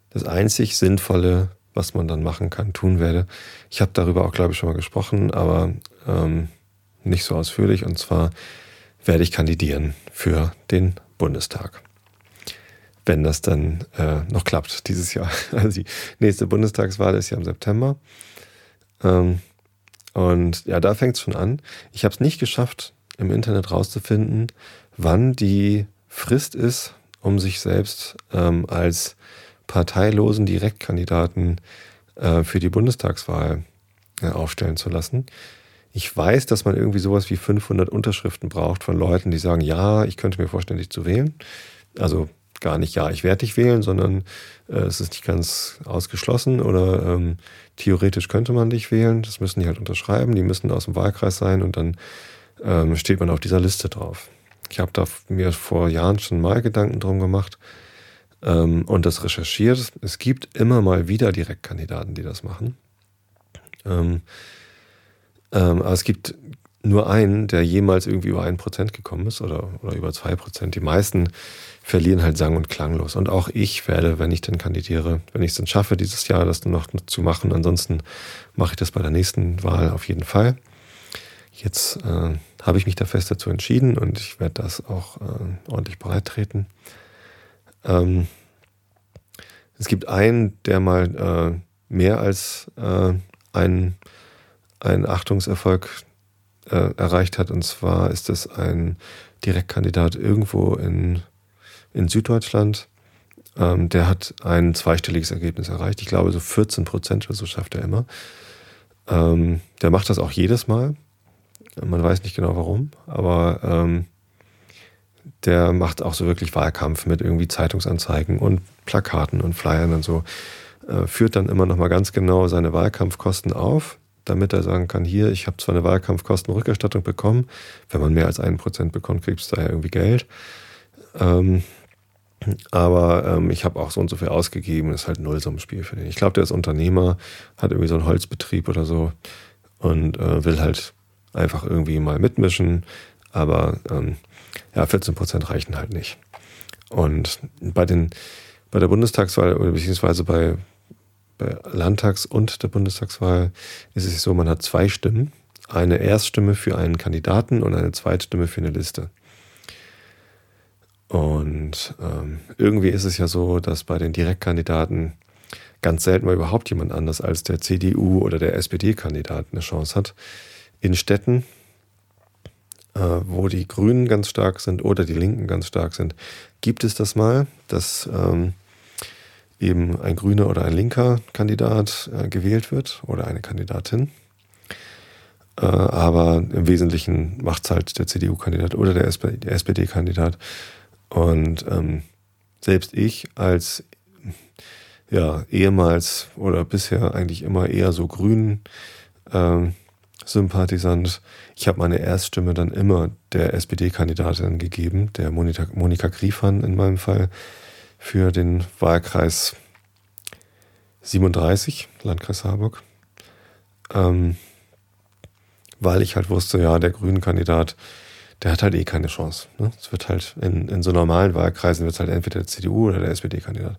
das einzig Sinnvolle was man dann machen kann, tun werde. Ich habe darüber auch, glaube ich, schon mal gesprochen, aber ähm, nicht so ausführlich. Und zwar werde ich kandidieren für den Bundestag. Wenn das dann äh, noch klappt dieses Jahr. Also die nächste Bundestagswahl ist ja im September. Ähm, und ja, da fängt es schon an. Ich habe es nicht geschafft, im Internet rauszufinden, wann die Frist ist, um sich selbst ähm, als parteilosen Direktkandidaten äh, für die Bundestagswahl äh, aufstellen zu lassen. Ich weiß, dass man irgendwie sowas wie 500 Unterschriften braucht von Leuten, die sagen, ja, ich könnte mir vorstellen, dich zu wählen. Also gar nicht, ja, ich werde dich wählen, sondern äh, es ist nicht ganz ausgeschlossen oder ähm, theoretisch könnte man dich wählen. Das müssen die halt unterschreiben, die müssen aus dem Wahlkreis sein und dann ähm, steht man auf dieser Liste drauf. Ich habe da mir vor Jahren schon mal Gedanken drum gemacht, ähm, und das recherchiert. Es gibt immer mal wieder Direktkandidaten, die das machen. Ähm, ähm, aber es gibt nur einen, der jemals irgendwie über ein Prozent gekommen ist oder, oder über zwei Prozent. Die meisten verlieren halt sang- und klanglos. Und auch ich werde, wenn ich denn kandidiere, wenn ich es dann schaffe, dieses Jahr das noch zu machen, ansonsten mache ich das bei der nächsten Wahl auf jeden Fall. Jetzt äh, habe ich mich da fest dazu entschieden und ich werde das auch äh, ordentlich bereit treten. Ähm, es gibt einen, der mal äh, mehr als äh, einen, einen Achtungserfolg äh, erreicht hat. Und zwar ist es ein Direktkandidat irgendwo in, in Süddeutschland. Ähm, der hat ein zweistelliges Ergebnis erreicht. Ich glaube, so 14 Prozent oder so schafft er immer. Ähm, der macht das auch jedes Mal. Man weiß nicht genau warum, aber ähm, der macht auch so wirklich Wahlkampf mit irgendwie Zeitungsanzeigen und Plakaten und Flyern und so. Äh, führt dann immer noch mal ganz genau seine Wahlkampfkosten auf, damit er sagen kann, hier, ich habe zwar eine Wahlkampfkostenrückerstattung bekommen, wenn man mehr als einen Prozent bekommt, kriegt es daher irgendwie Geld. Ähm, Aber ähm, ich habe auch so und so viel ausgegeben, ist halt ein Nullsummenspiel für den. Ich glaube, der ist Unternehmer, hat irgendwie so einen Holzbetrieb oder so und äh, will halt einfach irgendwie mal mitmischen. Aber ähm, ja, 14 Prozent reichen halt nicht. Und bei den bei der Bundestagswahl oder beziehungsweise bei, bei Landtags- und der Bundestagswahl ist es so, man hat zwei Stimmen. Eine Erststimme für einen Kandidaten und eine Zweitstimme für eine Liste. Und ähm, irgendwie ist es ja so, dass bei den Direktkandidaten ganz selten mal überhaupt jemand anders als der CDU oder der SPD-Kandidat eine Chance hat. In Städten, wo die Grünen ganz stark sind oder die Linken ganz stark sind, gibt es das mal, dass ähm, eben ein grüner oder ein linker Kandidat äh, gewählt wird oder eine Kandidatin. Äh, aber im Wesentlichen macht es halt der CDU-Kandidat oder der, der SPD-Kandidat. Und ähm, selbst ich als ja, ehemals oder bisher eigentlich immer eher so grün ähm, Sympathisant. Ich habe meine Erststimme dann immer der SPD-Kandidatin gegeben, der Monika, Monika Griefan in meinem Fall, für den Wahlkreis 37, Landkreis Harburg. Ähm, weil ich halt wusste, ja, der grünen Kandidat der hat halt eh keine Chance. Ne? Es wird halt in, in so normalen Wahlkreisen wird es halt entweder der CDU oder der SPD-Kandidat.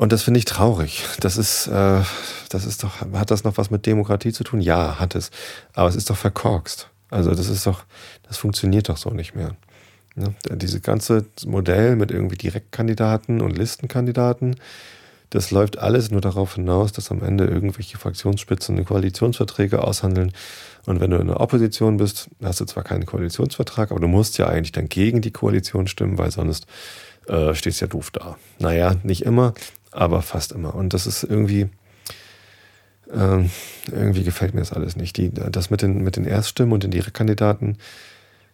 Und das finde ich traurig. Das ist, äh, das ist doch, hat das noch was mit Demokratie zu tun? Ja, hat es. Aber es ist doch verkorkst. Also das ist doch, das funktioniert doch so nicht mehr. Ne? Dieses ganze Modell mit irgendwie Direktkandidaten und Listenkandidaten, das läuft alles nur darauf hinaus, dass am Ende irgendwelche Fraktionsspitzen Koalitionsverträge aushandeln. Und wenn du in der Opposition bist, hast du zwar keinen Koalitionsvertrag, aber du musst ja eigentlich dann gegen die Koalition stimmen, weil sonst äh, stehst ja doof da. Naja, nicht immer, aber fast immer. Und das ist irgendwie, äh, irgendwie gefällt mir das alles nicht. Die, das mit den, mit den Erststimmen und den Direktkandidaten,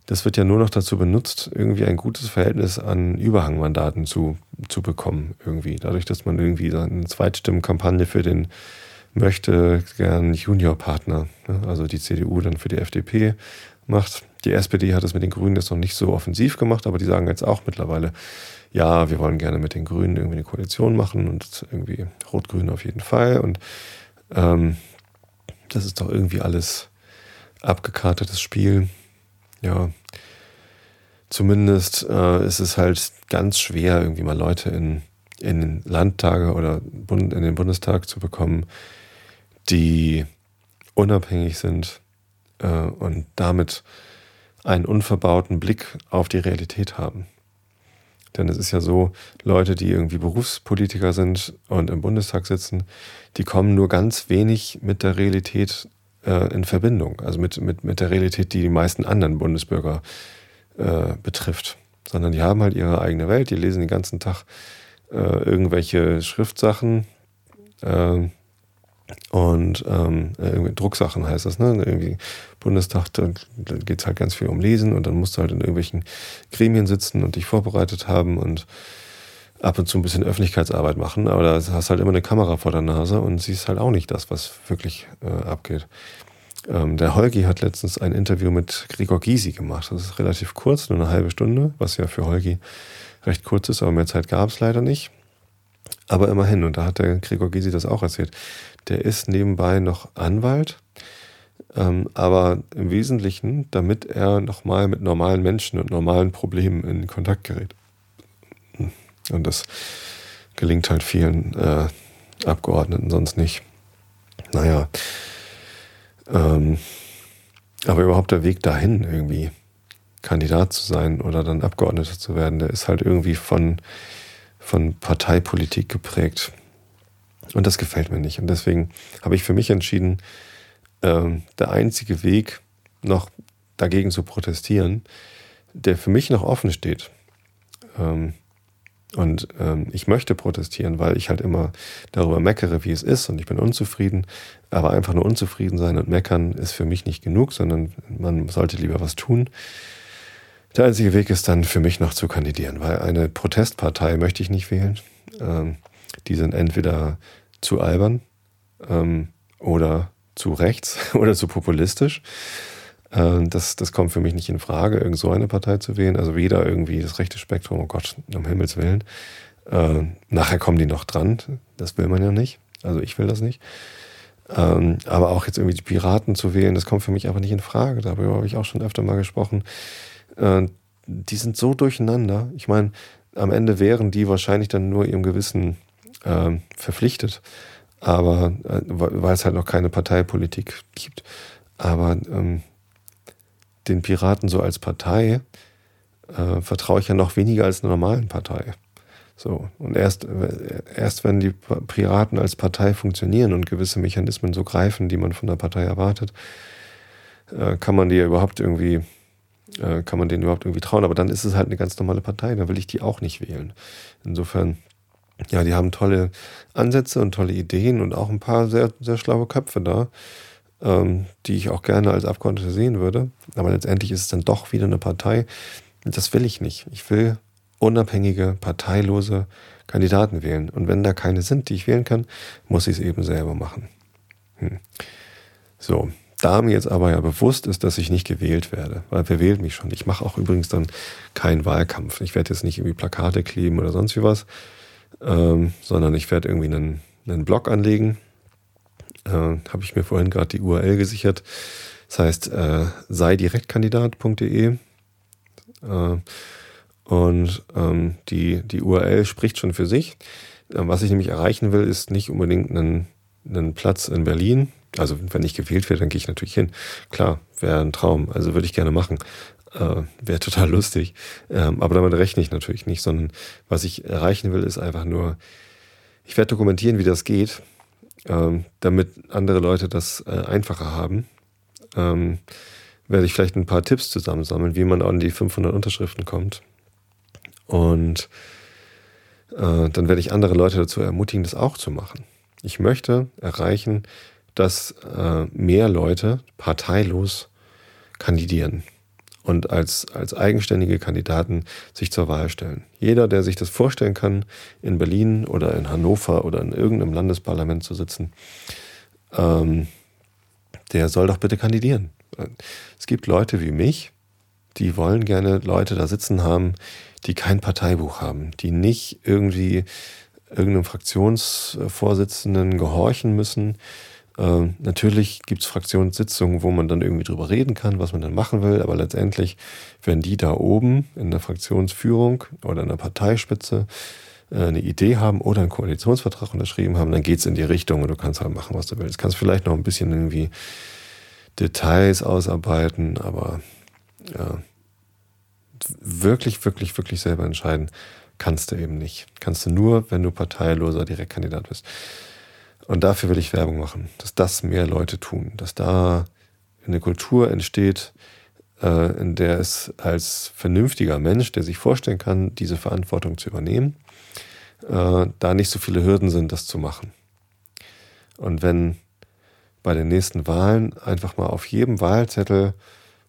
das wird ja nur noch dazu benutzt, irgendwie ein gutes Verhältnis an Überhangmandaten zu, zu bekommen, irgendwie. Dadurch, dass man irgendwie eine Zweitstimmenkampagne für den möchte gern Juniorpartner, ne? also die CDU dann für die FDP macht. Die SPD hat es mit den Grünen jetzt noch nicht so offensiv gemacht, aber die sagen jetzt auch mittlerweile, ja, wir wollen gerne mit den Grünen irgendwie eine Koalition machen und irgendwie Rot-Grün auf jeden Fall. Und ähm, das ist doch irgendwie alles abgekartetes Spiel ja, zumindest äh, ist es halt ganz schwer, irgendwie mal Leute in, in Landtage oder in den Bundestag zu bekommen, die unabhängig sind äh, und damit einen unverbauten Blick auf die Realität haben. Denn es ist ja so, Leute, die irgendwie Berufspolitiker sind und im Bundestag sitzen, die kommen nur ganz wenig mit der Realität äh, in Verbindung, also mit, mit, mit der Realität, die die meisten anderen Bundesbürger äh, betrifft. Sondern die haben halt ihre eigene Welt, die lesen den ganzen Tag äh, irgendwelche Schriftsachen äh, und ähm, irgendwie Drucksachen heißt das, ne? Irgendwie Bundestag, da, geht es halt ganz viel um Lesen und dann musst du halt in irgendwelchen Gremien sitzen und dich vorbereitet haben und ab und zu ein bisschen Öffentlichkeitsarbeit machen, aber da hast halt immer eine Kamera vor der Nase und siehst halt auch nicht das, was wirklich äh, abgeht. Ähm, der Holgi hat letztens ein Interview mit Gregor Gysi gemacht. Das ist relativ kurz, nur eine halbe Stunde, was ja für Holgi recht kurz ist, aber mehr Zeit gab es leider nicht. Aber immerhin, und da hat der Gregor Gysi das auch erzählt, der ist nebenbei noch Anwalt, ähm, aber im Wesentlichen, damit er nochmal mit normalen Menschen und normalen Problemen in Kontakt gerät. Und das gelingt halt vielen äh, Abgeordneten sonst nicht. Naja. Ähm, aber überhaupt der Weg dahin, irgendwie Kandidat zu sein oder dann Abgeordneter zu werden, der ist halt irgendwie von, von Parteipolitik geprägt. Und das gefällt mir nicht. Und deswegen habe ich für mich entschieden, ähm, der einzige Weg, noch dagegen zu protestieren, der für mich noch offen steht, ähm, und ähm, ich möchte protestieren, weil ich halt immer darüber meckere, wie es ist und ich bin unzufrieden. Aber einfach nur unzufrieden sein und meckern ist für mich nicht genug, sondern man sollte lieber was tun. Der einzige Weg ist dann für mich noch zu kandidieren, weil eine Protestpartei möchte ich nicht wählen. Ähm, die sind entweder zu albern ähm, oder zu rechts oder zu populistisch. Äh, das, das kommt für mich nicht in Frage, irgend so eine Partei zu wählen. Also weder irgendwie das rechte Spektrum, oh Gott, um Himmels Willen. Äh, nachher kommen die noch dran. Das will man ja nicht. Also ich will das nicht. Ähm, aber auch jetzt irgendwie die Piraten zu wählen, das kommt für mich einfach nicht in Frage. Darüber habe ich auch schon öfter mal gesprochen. Die sind so durcheinander. Ich meine, am Ende wären die wahrscheinlich dann nur ihrem Gewissen verpflichtet. Aber äh, weil es halt noch keine Parteipolitik gibt. Aber ähm, den Piraten so als Partei äh, vertraue ich ja noch weniger als einer normalen Partei. So, und erst, erst wenn die Piraten als Partei funktionieren und gewisse Mechanismen so greifen, die man von der Partei erwartet, äh, kann man die überhaupt irgendwie, äh, kann man denen überhaupt irgendwie trauen. Aber dann ist es halt eine ganz normale Partei, da will ich die auch nicht wählen. Insofern, ja, die haben tolle Ansätze und tolle Ideen und auch ein paar sehr, sehr schlaue Köpfe da, ähm, die ich auch gerne als Abgeordneter sehen würde. Aber letztendlich ist es dann doch wieder eine Partei. Das will ich nicht. Ich will unabhängige, parteilose Kandidaten wählen. Und wenn da keine sind, die ich wählen kann, muss ich es eben selber machen. Hm. So, da mir jetzt aber ja bewusst ist, dass ich nicht gewählt werde, weil wer wählt mich schon? Ich mache auch übrigens dann keinen Wahlkampf. Ich werde jetzt nicht irgendwie Plakate kleben oder sonst wie was, ähm, sondern ich werde irgendwie einen, einen Blog anlegen. Äh, Habe ich mir vorhin gerade die URL gesichert. Das heißt, äh, sei direktkandidat.de. Äh, und ähm, die, die URL spricht schon für sich. Ähm, was ich nämlich erreichen will, ist nicht unbedingt einen, einen Platz in Berlin. Also wenn ich gewählt werde, dann gehe ich natürlich hin. Klar, wäre ein Traum. Also würde ich gerne machen. Äh, wäre total lustig. Ähm, aber damit rechne ich natürlich nicht, sondern was ich erreichen will, ist einfach nur, ich werde dokumentieren, wie das geht, ähm, damit andere Leute das äh, einfacher haben. Ähm, werde ich vielleicht ein paar Tipps zusammensammeln, wie man an die 500 Unterschriften kommt. Und äh, dann werde ich andere Leute dazu ermutigen, das auch zu machen. Ich möchte erreichen, dass äh, mehr Leute parteilos kandidieren und als, als eigenständige Kandidaten sich zur Wahl stellen. Jeder, der sich das vorstellen kann, in Berlin oder in Hannover oder in irgendeinem Landesparlament zu sitzen, ähm, der soll doch bitte kandidieren. Es gibt Leute wie mich, die wollen gerne Leute da sitzen haben, die kein Parteibuch haben, die nicht irgendwie irgendeinem Fraktionsvorsitzenden gehorchen müssen. Äh, natürlich gibt es Fraktionssitzungen, wo man dann irgendwie drüber reden kann, was man dann machen will, aber letztendlich, wenn die da oben in der Fraktionsführung oder in der Parteispitze äh, eine Idee haben oder einen Koalitionsvertrag unterschrieben haben, dann geht es in die Richtung und du kannst halt machen, was du willst. Kannst vielleicht noch ein bisschen irgendwie Details ausarbeiten, aber ja, wirklich, wirklich, wirklich selber entscheiden kannst du eben nicht. Kannst du nur, wenn du parteiloser Direktkandidat bist. Und dafür will ich Werbung machen, dass das mehr Leute tun, dass da eine Kultur entsteht, äh, in der es als vernünftiger Mensch, der sich vorstellen kann, diese Verantwortung zu übernehmen, äh, da nicht so viele Hürden sind, das zu machen. Und wenn bei den nächsten Wahlen einfach mal auf jedem Wahlzettel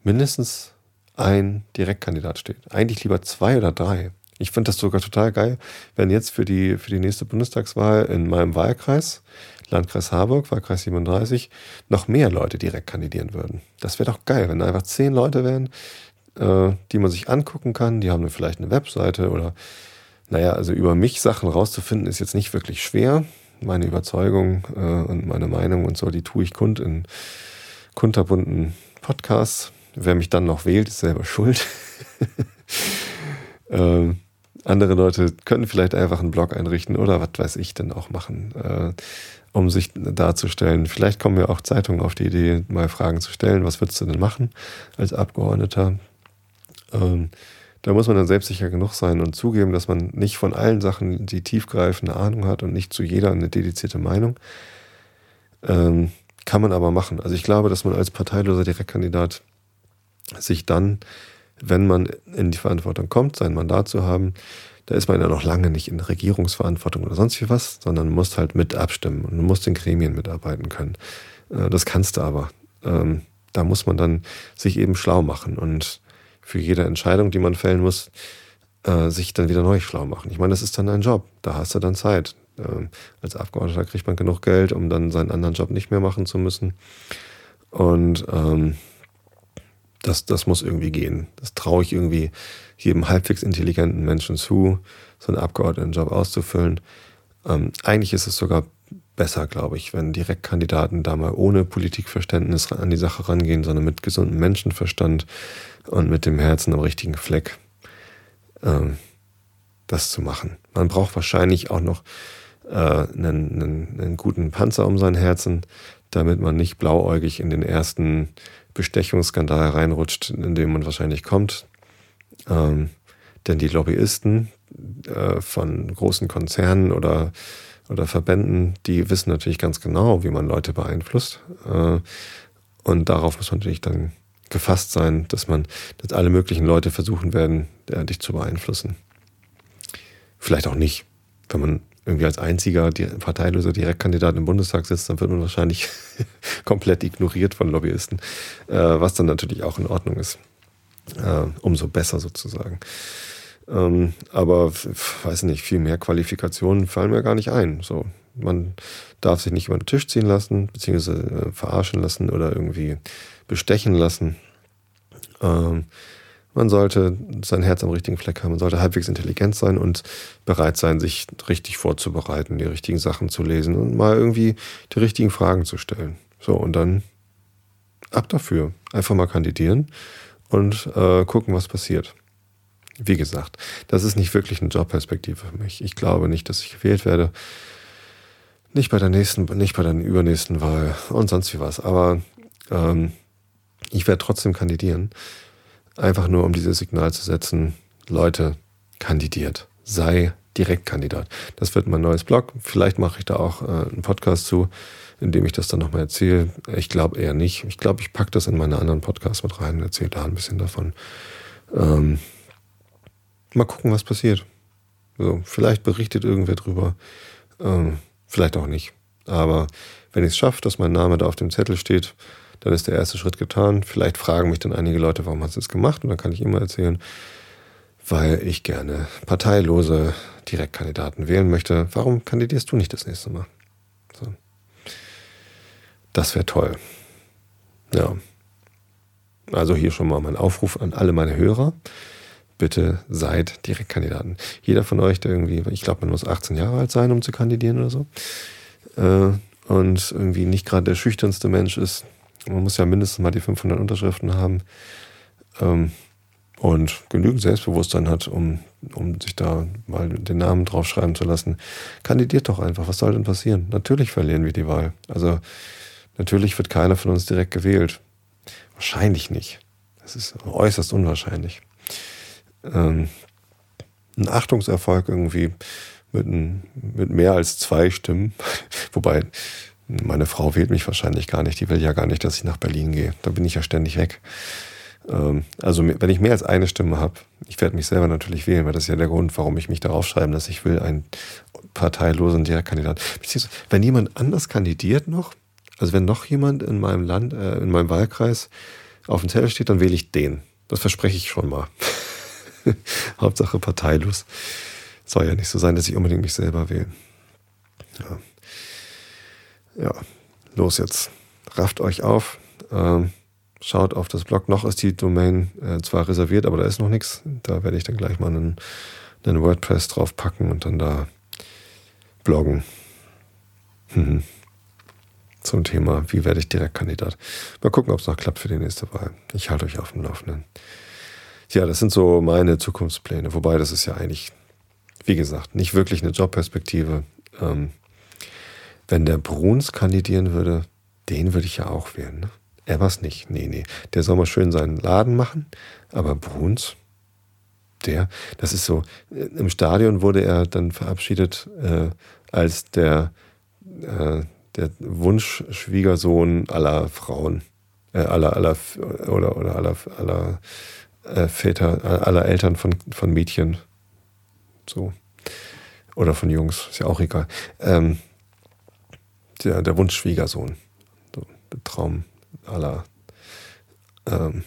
mindestens ein Direktkandidat steht. Eigentlich lieber zwei oder drei. Ich finde das sogar total geil, wenn jetzt für die, für die nächste Bundestagswahl in meinem Wahlkreis, Landkreis Harburg, Wahlkreis 37, noch mehr Leute direkt kandidieren würden. Das wäre doch geil, wenn da einfach zehn Leute wären, äh, die man sich angucken kann. Die haben vielleicht eine Webseite oder, naja, also über mich Sachen rauszufinden, ist jetzt nicht wirklich schwer. Meine Überzeugung äh, und meine Meinung und so, die tue ich kund in kunterbunten Podcasts. Wer mich dann noch wählt, ist selber schuld. ähm, andere Leute können vielleicht einfach einen Blog einrichten oder was weiß ich denn auch machen, äh, um sich darzustellen. Vielleicht kommen ja auch Zeitungen auf die Idee, mal Fragen zu stellen. Was würdest du denn machen als Abgeordneter? Ähm, da muss man dann selbstsicher genug sein und zugeben, dass man nicht von allen Sachen die tiefgreifende Ahnung hat und nicht zu jeder eine dedizierte Meinung. Ähm, kann man aber machen. Also ich glaube, dass man als parteiloser Direktkandidat sich dann, wenn man in die Verantwortung kommt, sein Mandat zu haben, da ist man ja noch lange nicht in Regierungsverantwortung oder sonst wie was, sondern muss halt mit abstimmen und muss in Gremien mitarbeiten können. Äh, das kannst du aber. Ähm, da muss man dann sich eben schlau machen und für jede Entscheidung, die man fällen muss, äh, sich dann wieder neu schlau machen. Ich meine, das ist dann ein Job. Da hast du dann Zeit. Ähm, als Abgeordneter kriegt man genug Geld, um dann seinen anderen Job nicht mehr machen zu müssen. Und ähm, Das, das muss irgendwie gehen. Das traue ich irgendwie jedem halbwegs intelligenten Menschen zu, so einen Abgeordnetenjob auszufüllen. Ähm, eigentlich ist es sogar besser, glaube ich, wenn Direktkandidaten da mal ohne Politikverständnis an die Sache rangehen, sondern mit gesundem Menschenverstand und mit dem Herzen am richtigen Fleck ähm, das zu machen. Man braucht wahrscheinlich auch noch äh, einen, einen, einen guten Panzer um sein Herzen, damit man nicht blauäugig in den ersten Bestechungsskandal reinrutscht, in dem man wahrscheinlich kommt. Ähm, denn die Lobbyisten äh, von großen Konzernen oder, oder Verbänden, die wissen natürlich ganz genau, wie man Leute beeinflusst. Äh, und darauf muss man natürlich dann gefasst sein, dass man, dass alle möglichen Leute versuchen werden, äh, dich zu beeinflussen. Vielleicht auch nicht. Wenn man irgendwie als einziger parteiloser Direktkandidat im Bundestag sitzt, dann wird man wahrscheinlich komplett ignoriert von Lobbyisten, äh, was dann natürlich auch in Ordnung ist. Äh, umso besser sozusagen. Ähm, aber weiß nicht, viel mehr Qualifikationen fallen mir gar nicht ein. So, man darf sich nicht über den Tisch ziehen lassen, beziehungsweise äh, verarschen lassen oder irgendwie bestechen lassen. Ähm, man sollte sein Herz am richtigen Fleck haben, man sollte halbwegs intelligent sein und bereit sein, sich richtig vorzubereiten, die richtigen Sachen zu lesen und mal irgendwie die richtigen Fragen zu stellen. So, und dann ab dafür. Einfach mal kandidieren und äh, gucken, was passiert. Wie gesagt, das ist nicht wirklich eine Jobperspektive für mich. Ich glaube nicht, dass ich gewählt werde. Nicht bei der nächsten, nicht bei der übernächsten Wahl und sonst wie was. Aber ähm, ich werde trotzdem kandidieren. Einfach nur, um dieses Signal zu setzen, Leute, kandidiert. Sei Direktkandidat. Das wird mein neues Blog. Vielleicht mache ich da auch äh, einen Podcast zu, in dem ich das dann nochmal erzähle. Ich glaube eher nicht. Ich glaube, ich packe das in meine anderen Podcasts mit rein und erzähle da ein bisschen davon. Ähm, mal gucken, was passiert. Also, vielleicht berichtet irgendwer drüber. Ähm, vielleicht auch nicht. Aber wenn ich es schaffe, dass mein Name da auf dem Zettel steht, dann ist der erste Schritt getan. Vielleicht fragen mich dann einige Leute, warum hast du es gemacht? Und dann kann ich immer erzählen, weil ich gerne parteilose Direktkandidaten wählen möchte. Warum kandidierst du nicht das nächste Mal? So. Das wäre toll. Ja. Also hier schon mal mein Aufruf an alle meine Hörer. Bitte seid Direktkandidaten. Jeder von euch, der irgendwie, ich glaube, man muss 18 Jahre alt sein, um zu kandidieren oder so. Äh, und irgendwie nicht gerade der schüchternste Mensch ist, man muss ja mindestens mal die 500 Unterschriften haben ähm, und genügend Selbstbewusstsein hat, um, um sich da mal den Namen draufschreiben zu lassen. Kandidiert doch einfach. Was soll denn passieren? Natürlich verlieren wir die Wahl. Also natürlich wird keiner von uns direkt gewählt. Wahrscheinlich nicht. Das ist äußerst unwahrscheinlich. Ähm, ein Achtungserfolg irgendwie mit, ein, mit mehr als zwei Stimmen, wobei meine Frau wählt mich wahrscheinlich gar nicht. Die will ja gar nicht, dass ich nach Berlin gehe. Da bin ich ja ständig weg. Ähm, also wenn ich mehr als eine Stimme habe, ich werde mich selber natürlich wählen, weil das ist ja der Grund, warum ich mich darauf schreiben lasse, ich will einen parteilosen Direktkandidat. Wenn jemand anders kandidiert noch, also wenn noch jemand in meinem Land, äh, in meinem Wahlkreis auf dem Zettel steht, dann wähle ich den. Das verspreche ich schon mal. Hauptsache parteilos. Soll ja nicht so sein, dass ich unbedingt mich selber wähle. Ja ja, los jetzt. Rafft euch auf. Ähm, schaut auf das Blog. Noch ist die Domain äh, zwar reserviert, aber da ist noch nichts. Da werde ich dann gleich mal einen, einen WordPress drauf packen und dann da bloggen. Mhm. Zum Thema, wie werde ich Direktkandidat. Mal gucken, ob es noch klappt für die nächste Wahl. Ich halte euch auf dem Laufenden. Ja, das sind so meine Zukunftspläne. Wobei, das ist ja eigentlich, wie gesagt, nicht wirklich eine Jobperspektive. Ähm, wenn der Bruns kandidieren würde, den würde ich ja auch wählen. Ne? Er war es nicht. Nee, nee. Der soll mal schön seinen Laden machen. Aber Bruns, der, das ist so. Äh, Im Stadion wurde er dann verabschiedet äh, als der, äh, der Wunschschwiegersohn aller Frauen. Äh, aller, aller, oder, oder aller, aller äh, Väter, aller Eltern von, von Mädchen. So. Oder von Jungs, ist ja auch egal. Ähm, der, der Wunschschwiegersohn. So, der Traum aller. Ähm,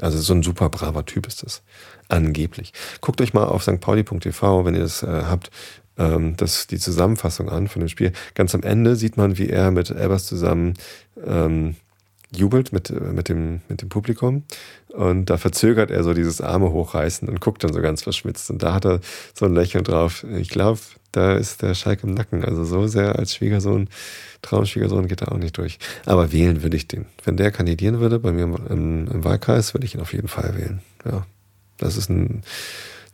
also so ein super braver Typ ist das. Angeblich. Guckt euch mal auf stpauli.tv, wenn ihr das äh, habt, ähm, das, die Zusammenfassung an von dem Spiel. Ganz am Ende sieht man, wie er mit Elbers zusammen ähm, jubelt mit, mit, dem, mit dem Publikum und da verzögert er so dieses Arme hochreißen und guckt dann so ganz verschmitzt und da hat er so ein Lächeln drauf. Ich glaube, da ist der Schalk im Nacken. Also so sehr als Schwiegersohn, Traumschwiegersohn geht er auch nicht durch. Aber wählen würde ich den. Wenn der kandidieren würde bei mir im, im Wahlkreis, würde ich ihn auf jeden Fall wählen. Ja, das ist ein,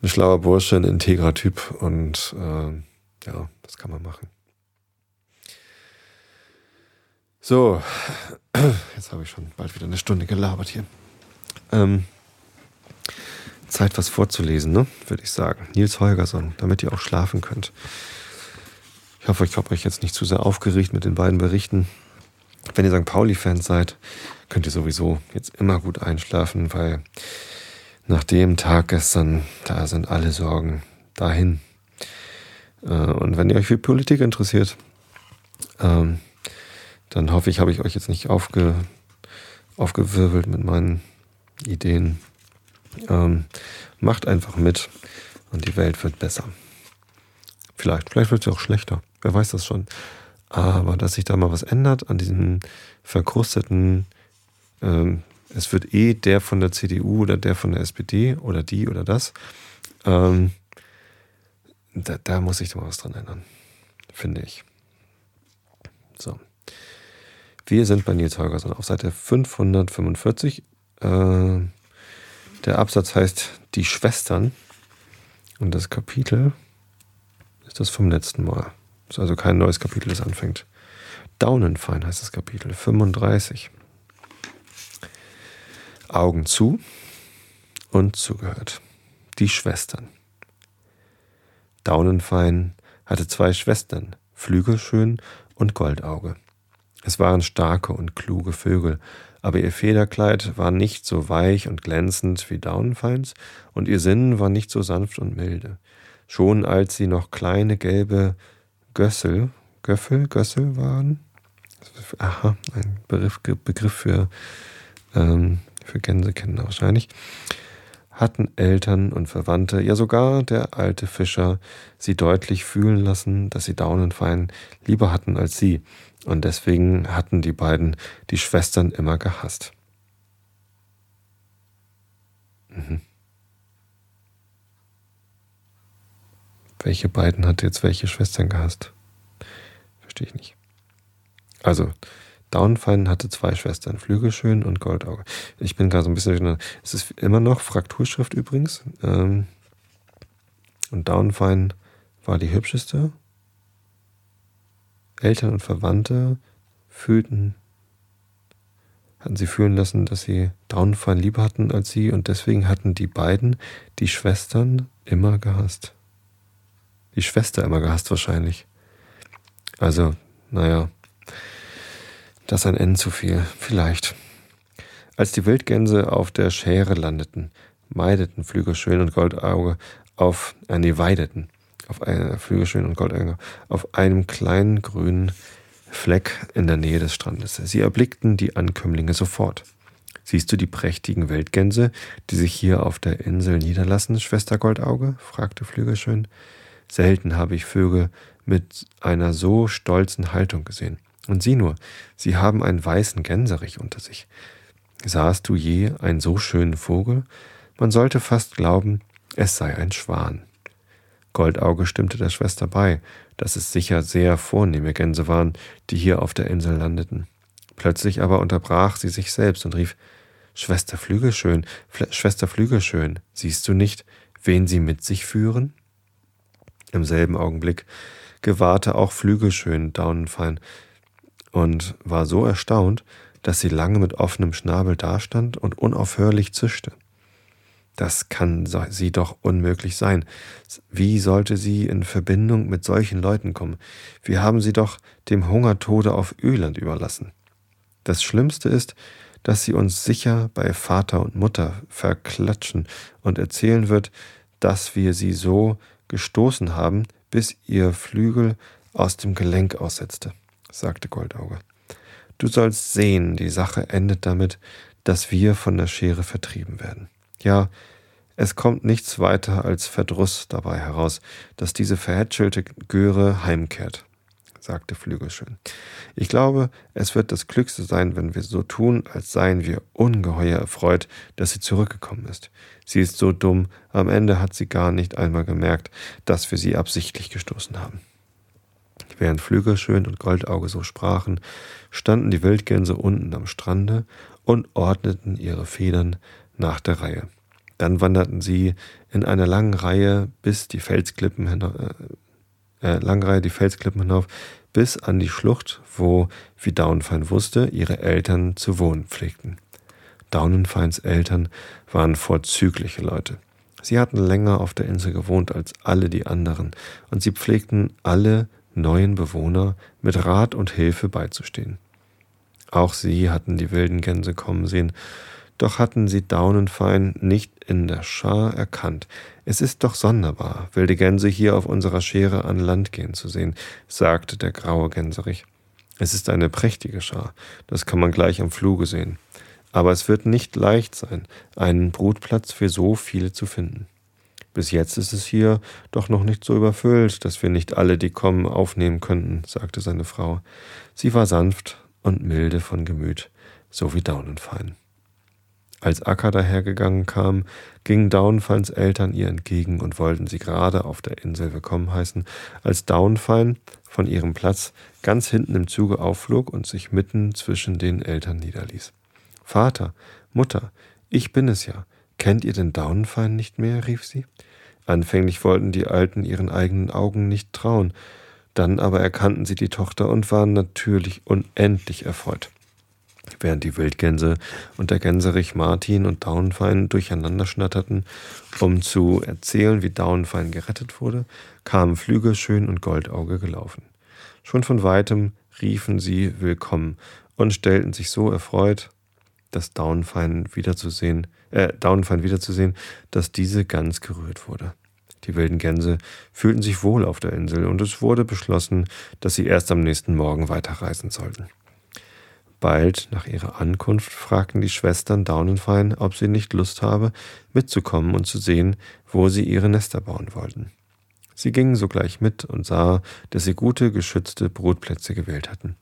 ein schlauer Bursche, ein integrer Typ und äh, ja, das kann man machen. So, jetzt habe ich schon bald wieder eine Stunde gelabert hier. Ähm, Zeit, was vorzulesen, ne? würde ich sagen. Nils Holgersson, damit ihr auch schlafen könnt. Ich hoffe, ich habe euch jetzt nicht zu sehr aufgeregt mit den beiden Berichten. Wenn ihr St. Pauli-Fans seid, könnt ihr sowieso jetzt immer gut einschlafen, weil nach dem Tag gestern, da sind alle Sorgen dahin. Äh, und wenn ihr euch für Politik interessiert, ähm, dann hoffe ich, habe ich euch jetzt nicht aufge, aufgewirbelt mit meinen Ideen. Ähm, macht einfach mit und die Welt wird besser. Vielleicht, vielleicht wird sie auch schlechter. Wer weiß das schon. Aber dass sich da mal was ändert an diesem verkrusteten, ähm, es wird eh der von der CDU oder der von der SPD oder die oder das, ähm, da, da muss sich da mal was dran ändern. Finde ich. So. Wir sind bei Nils Holgersson auf Seite 545. Äh, der Absatz heißt Die Schwestern. Und das Kapitel ist das vom letzten Mal. Ist also kein neues Kapitel, das anfängt. Daunenfein heißt das Kapitel 35. Augen zu und zugehört. Die Schwestern. Daunenfein hatte zwei Schwestern, Flügelschön und Goldauge. Es waren starke und kluge Vögel, aber ihr Federkleid war nicht so weich und glänzend wie Daunenfeins, und ihr Sinn war nicht so sanft und milde. Schon als sie noch kleine gelbe Gössel, Göffel, Gössel waren, aha, ein Begriff, Begriff für, ähm, für Gänsekinder wahrscheinlich, hatten Eltern und Verwandte, ja sogar der alte Fischer, sie deutlich fühlen lassen, dass sie Daunenfein lieber hatten als sie, und deswegen hatten die beiden die Schwestern immer gehasst. Mhm. Welche beiden hat jetzt welche Schwestern gehasst? Verstehe ich nicht. Also, Daunfein hatte zwei Schwestern, Flügelschön und Goldauge. Ich bin gerade so ein bisschen. Es ist immer noch Frakturschrift übrigens. Ähm, und Daunfein war die hübscheste Eltern und Verwandte fühlten, hatten sie fühlen lassen, dass sie Daunenfein lieber hatten als sie und deswegen hatten die beiden die Schwestern immer gehasst. Die Schwester immer gehasst wahrscheinlich. Also, naja, das ein N zu viel, vielleicht. Als die Wildgänse auf der Schere landeten, meideten Flügelschön und Goldauge auf, äh, nee, weideten auf einer Flügelschön und Goldauge, auf einem kleinen grünen Fleck in der Nähe des Strandes. Sie erblickten die Ankömmlinge sofort. Siehst du die prächtigen Wildgänse, die sich hier auf der Insel niederlassen, Schwester Goldauge? fragte Flügelschön. Selten habe ich Vögel mit einer so stolzen Haltung gesehen. Und sieh nur, sie haben einen weißen Gänserich unter sich. Sahst du je einen so schönen Vogel? Man sollte fast glauben, es sei ein Schwan. Goldauge stimmte der Schwester bei, dass es sicher sehr vornehme Gänse waren, die hier auf der Insel landeten. Plötzlich aber unterbrach sie sich selbst und rief Schwester Flügelschön, Fl Schwester Flügelschön, siehst du nicht, wen sie mit sich führen? Im selben Augenblick gewahrte auch Flügelschön Daunenfein und war so erstaunt, dass sie lange mit offenem Schnabel dastand und unaufhörlich zischte. Das kann sie doch unmöglich sein. Wie sollte sie in Verbindung mit solchen Leuten kommen? Wir haben sie doch dem Hungertode auf Öland überlassen. Das Schlimmste ist, dass sie uns sicher bei Vater und Mutter verklatschen und erzählen wird, dass wir sie so gestoßen haben, bis ihr Flügel aus dem Gelenk aussetzte, sagte Goldauge. Du sollst sehen, die Sache endet damit, dass wir von der Schere vertrieben werden. Ja, es kommt nichts weiter als Verdruss dabei heraus, dass diese verhätschelte Göre heimkehrt. sagte Flügelschön. Ich glaube, es wird das Glückste sein, wenn wir so tun, als seien wir ungeheuer erfreut, dass sie zurückgekommen ist. Sie ist so dumm, am Ende hat sie gar nicht einmal gemerkt, dass wir sie absichtlich gestoßen haben. Während Flügelschön und Goldauge so sprachen, standen die Wildgänse unten am Strande und ordneten ihre Federn nach der Reihe. Dann wanderten sie in einer langen Reihe bis die Felsklippen hinauf, äh, äh, langen Reihe die Felsklippen hinauf, bis an die Schlucht, wo, wie Daunenfein wusste, ihre Eltern zu wohnen pflegten. Daunenfeins Eltern waren vorzügliche Leute. Sie hatten länger auf der Insel gewohnt als alle die anderen, und sie pflegten alle neuen Bewohner mit Rat und Hilfe beizustehen. Auch sie hatten die wilden Gänse kommen sehen, doch hatten sie Daunenfein nicht in der Schar erkannt. Es ist doch sonderbar, wilde Gänse hier auf unserer Schere an Land gehen zu sehen, sagte der graue Gänserich. Es ist eine prächtige Schar, das kann man gleich am Fluge sehen. Aber es wird nicht leicht sein, einen Brutplatz für so viele zu finden. Bis jetzt ist es hier doch noch nicht so überfüllt, dass wir nicht alle, die kommen, aufnehmen könnten, sagte seine Frau. Sie war sanft und milde von Gemüt, so wie Daunenfein. Als Akka dahergegangen kam, gingen Daunenfeins Eltern ihr entgegen und wollten sie gerade auf der Insel willkommen heißen, als Daunenfein von ihrem Platz ganz hinten im Zuge aufflog und sich mitten zwischen den Eltern niederließ. Vater, Mutter, ich bin es ja. Kennt ihr den Daunenfein nicht mehr? rief sie. Anfänglich wollten die Alten ihren eigenen Augen nicht trauen, dann aber erkannten sie die Tochter und waren natürlich unendlich erfreut. Während die Wildgänse und der Gänserich Martin und Daunenfein durcheinander schnatterten, um zu erzählen, wie Daunenfein gerettet wurde, kamen Flügelschön und Goldauge gelaufen. Schon von weitem riefen sie Willkommen und stellten sich so erfreut, das Daunenfein wiederzusehen, äh, Daunenfein wiederzusehen, dass diese ganz gerührt wurde. Die wilden Gänse fühlten sich wohl auf der Insel und es wurde beschlossen, dass sie erst am nächsten Morgen weiterreisen sollten. Bald nach ihrer Ankunft fragten die Schwestern Daunenfein, ob sie nicht Lust habe, mitzukommen und zu sehen, wo sie ihre Nester bauen wollten. Sie gingen sogleich mit und sah, dass sie gute, geschützte Brutplätze gewählt hatten.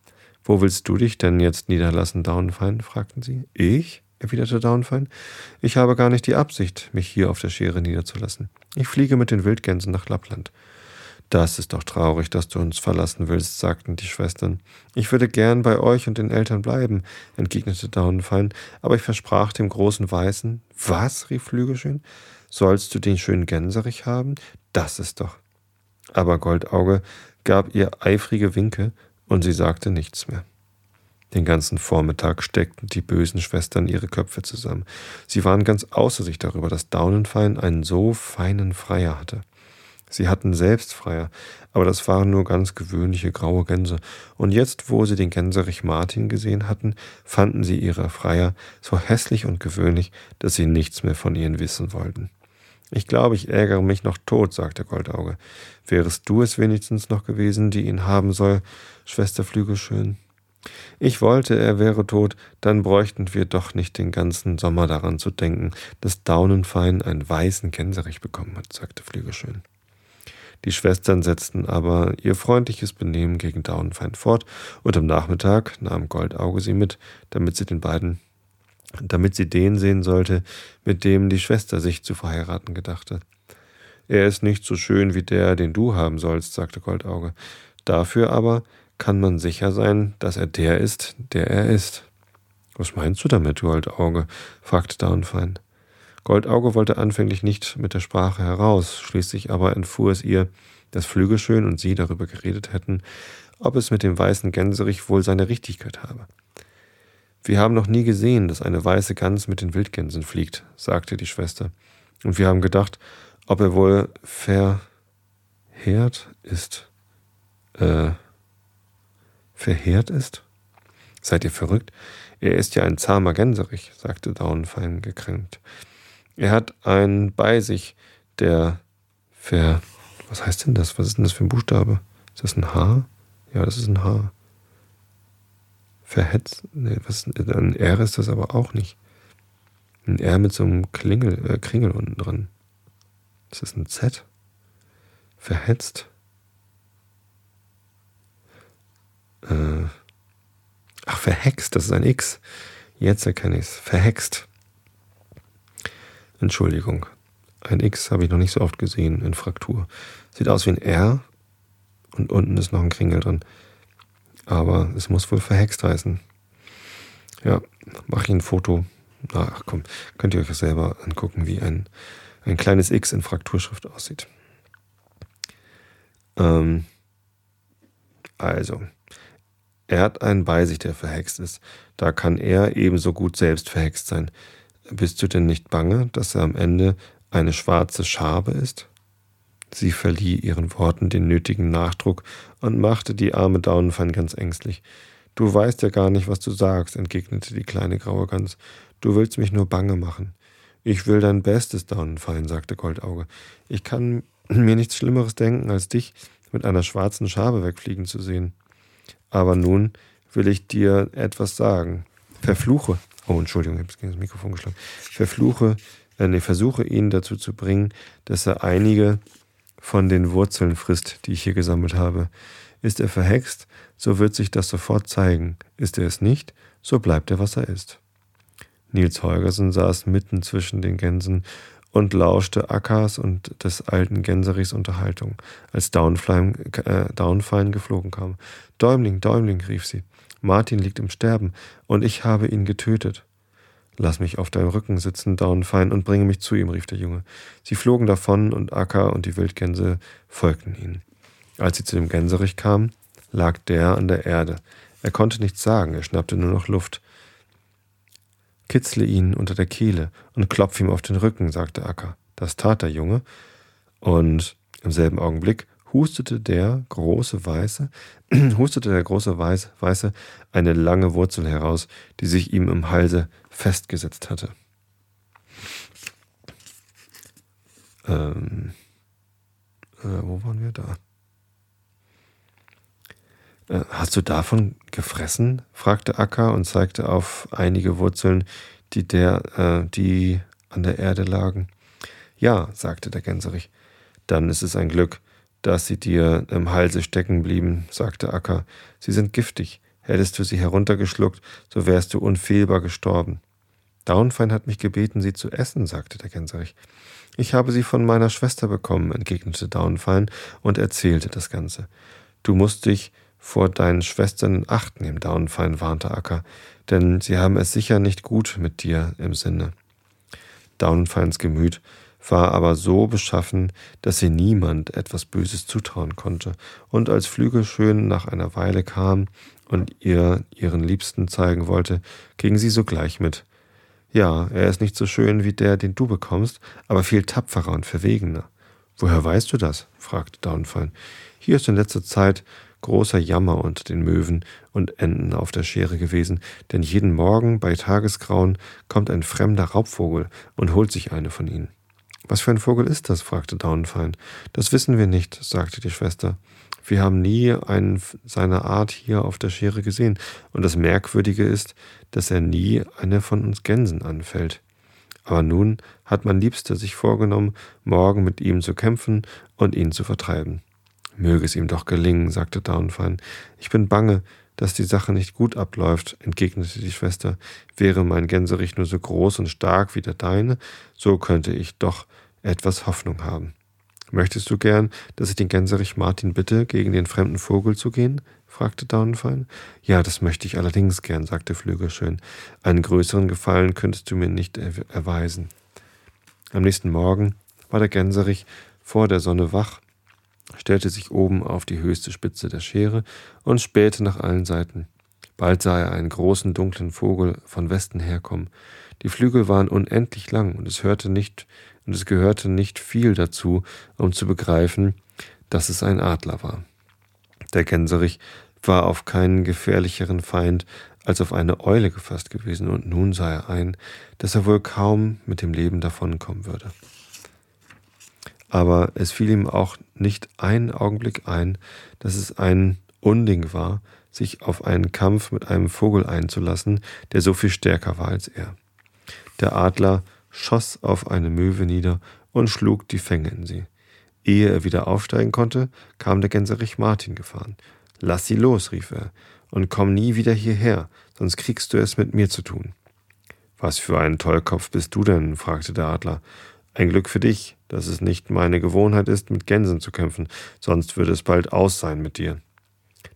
Wo willst du dich denn jetzt niederlassen, Daunenfein? fragten sie. Ich? erwiderte Daunenfein. Ich habe gar nicht die Absicht, mich hier auf der Schere niederzulassen. Ich fliege mit den Wildgänsen nach Lappland. Das ist doch traurig, dass du uns verlassen willst, sagten die Schwestern. Ich würde gern bei euch und den Eltern bleiben, entgegnete Daunenfein, aber ich versprach dem großen Weißen. Was? rief Flügelschön. Sollst du den schönen Gänserich haben? Das ist doch. Aber Goldauge gab ihr eifrige Winke, und sie sagte nichts mehr. Den ganzen Vormittag steckten die bösen Schwestern ihre Köpfe zusammen. Sie waren ganz außer sich darüber, dass Daunenfein einen so feinen Freier hatte. Sie hatten selbst Freier, aber das waren nur ganz gewöhnliche graue Gänse, und jetzt, wo sie den Gänserich Martin gesehen hatten, fanden sie ihre Freier so hässlich und gewöhnlich, dass sie nichts mehr von ihnen wissen wollten. Ich glaube, ich ärgere mich noch tot, sagte Goldauge. Wärest du es wenigstens noch gewesen, die ihn haben soll, Schwester Flügelschön? Ich wollte, er wäre tot, dann bräuchten wir doch nicht den ganzen Sommer daran zu denken, dass Daunenfein einen weißen Gänserich bekommen hat, sagte Flügelschön. Die Schwestern setzten aber ihr freundliches Benehmen gegen Daunenfeind fort, und am Nachmittag nahm Goldauge sie mit, damit sie den beiden, damit sie den sehen sollte, mit dem die Schwester sich zu verheiraten gedachte. Er ist nicht so schön wie der, den du haben sollst, sagte Goldauge. Dafür aber kann man sicher sein, dass er der ist, der er ist. Was meinst du damit, Goldauge? fragte Daunenfein. Goldauge wollte anfänglich nicht mit der Sprache heraus, schließlich aber entfuhr es ihr, dass Flügelschön und sie darüber geredet hätten, ob es mit dem weißen Gänserich wohl seine Richtigkeit habe. Wir haben noch nie gesehen, dass eine weiße Gans mit den Wildgänsen fliegt, sagte die Schwester, und wir haben gedacht, ob er wohl verheert ist. Äh, verheert ist? Seid ihr verrückt? Er ist ja ein zahmer Gänserich, sagte Daunenfein gekränkt. Er hat einen bei sich, der ver. Was heißt denn das? Was ist denn das für ein Buchstabe? Ist das ein H? Ja, das ist ein H. Verhetzt? Nee, was, ein R ist das aber auch nicht. Ein R mit so einem Klingel, äh, Kringel unten dran. Ist das ein Z? Verhetzt? Äh, ach, verhext, das ist ein X. Jetzt erkenne ich es. Verhext. Entschuldigung. Ein X habe ich noch nicht so oft gesehen in Fraktur. Sieht aus wie ein R und unten ist noch ein Kringel drin. Aber es muss wohl verhext heißen. Ja, mache ich ein Foto. Ach komm, könnt ihr euch selber angucken, wie ein, ein kleines X in Frakturschrift aussieht. Ähm, also, er hat einen bei sich, der verhext ist. Da kann er ebenso gut selbst verhext sein. Bist du denn nicht bange, dass er am Ende eine schwarze Schabe ist? Sie verlieh ihren Worten den nötigen Nachdruck und machte die arme Daunenfein ganz ängstlich. Du weißt ja gar nicht, was du sagst, entgegnete die kleine graue Gans. Du willst mich nur bange machen. Ich will dein Bestes, Daunenfein, sagte Goldauge. Ich kann mir nichts Schlimmeres denken, als dich mit einer schwarzen Schabe wegfliegen zu sehen. Aber nun will ich dir etwas sagen. Verfluche, oh Entschuldigung, ich habe gegen das Mikrofon geschlagen. Verfluche, äh, nee, versuche ihn dazu zu bringen, dass er einige von den Wurzeln frisst, die ich hier gesammelt habe. Ist er verhext, so wird sich das sofort zeigen. Ist er es nicht, so bleibt er, was er ist. Nils Holgersen saß mitten zwischen den Gänsen und lauschte Ackers und des alten Gänserichs Unterhaltung, als Downfine, äh, Downfine geflogen kam. Däumling, Däumling, rief sie, Martin liegt im Sterben, und ich habe ihn getötet. Lass mich auf deinem Rücken sitzen, Downfine, und bringe mich zu ihm, rief der Junge. Sie flogen davon, und Acker und die Wildgänse folgten ihnen. Als sie zu dem Gänserich kamen, lag der an der Erde. Er konnte nichts sagen, er schnappte nur noch Luft. Kitzle ihn unter der Kehle und klopf ihm auf den Rücken, sagte Acker. Das tat der Junge, und im selben Augenblick hustete der große Weiße, hustete der große Weiße, Weiße eine lange Wurzel heraus, die sich ihm im Halse festgesetzt hatte. Ähm, äh, wo waren wir da? Äh, hast du davon gefressen? fragte Akka und zeigte auf einige Wurzeln, die, der, äh, die an der Erde lagen. Ja, sagte der Gänserich. Dann ist es ein Glück, dass sie dir im Halse stecken blieben, sagte Akka. Sie sind giftig. Hättest du sie heruntergeschluckt, so wärst du unfehlbar gestorben. Daunfein hat mich gebeten, sie zu essen, sagte der Gänserich. Ich habe sie von meiner Schwester bekommen, entgegnete Daunfein und erzählte das Ganze. Du musst dich vor deinen Schwestern in Acht nehmen, Daunfein, warnte Acker, denn sie haben es sicher nicht gut mit dir im Sinne. Daunfeins Gemüt war aber so beschaffen, dass sie niemand etwas Böses zutrauen konnte, und als Flügelschön nach einer Weile kam und ihr ihren Liebsten zeigen wollte, ging sie sogleich mit. Ja, er ist nicht so schön wie der, den du bekommst, aber viel tapferer und verwegener. Woher weißt du das? fragte Daunfein. Hier ist in letzter Zeit großer Jammer unter den Möwen und Enten auf der Schere gewesen, denn jeden Morgen bei Tagesgrauen kommt ein fremder Raubvogel und holt sich eine von ihnen. Was für ein Vogel ist das? fragte Daunenfein. Das wissen wir nicht, sagte die Schwester. Wir haben nie einen seiner Art hier auf der Schere gesehen, und das Merkwürdige ist, dass er nie eine von uns Gänsen anfällt. Aber nun hat mein Liebster sich vorgenommen, morgen mit ihm zu kämpfen und ihn zu vertreiben. Möge es ihm doch gelingen, sagte Downfine. Ich bin bange, dass die Sache nicht gut abläuft, entgegnete die Schwester. Wäre mein Gänserich nur so groß und stark wie der deine, so könnte ich doch etwas Hoffnung haben. Möchtest du gern, dass ich den Gänserich Martin bitte, gegen den fremden Vogel zu gehen? fragte Daunenfein. Ja, das möchte ich allerdings gern, sagte Flügelschön. Einen größeren Gefallen könntest du mir nicht erweisen. Am nächsten Morgen war der Gänserich vor der Sonne wach stellte sich oben auf die höchste Spitze der Schere und spähte nach allen Seiten. Bald sah er einen großen dunklen Vogel von Westen herkommen. Die Flügel waren unendlich lang und es hörte nicht und es gehörte nicht viel dazu, um zu begreifen, dass es ein Adler war. Der Gänserich war auf keinen gefährlicheren Feind als auf eine Eule gefasst gewesen, und nun sah er ein, dass er wohl kaum mit dem Leben davonkommen würde aber es fiel ihm auch nicht einen Augenblick ein, dass es ein Unding war, sich auf einen Kampf mit einem Vogel einzulassen, der so viel stärker war als er. Der Adler schoss auf eine Möwe nieder und schlug die Fänge in sie. Ehe er wieder aufsteigen konnte, kam der Gänserich Martin gefahren. Lass sie los, rief er, und komm nie wieder hierher, sonst kriegst du es mit mir zu tun. Was für ein Tollkopf bist du denn? fragte der Adler. Ein Glück für dich, dass es nicht meine Gewohnheit ist, mit Gänsen zu kämpfen, sonst würde es bald aus sein mit dir.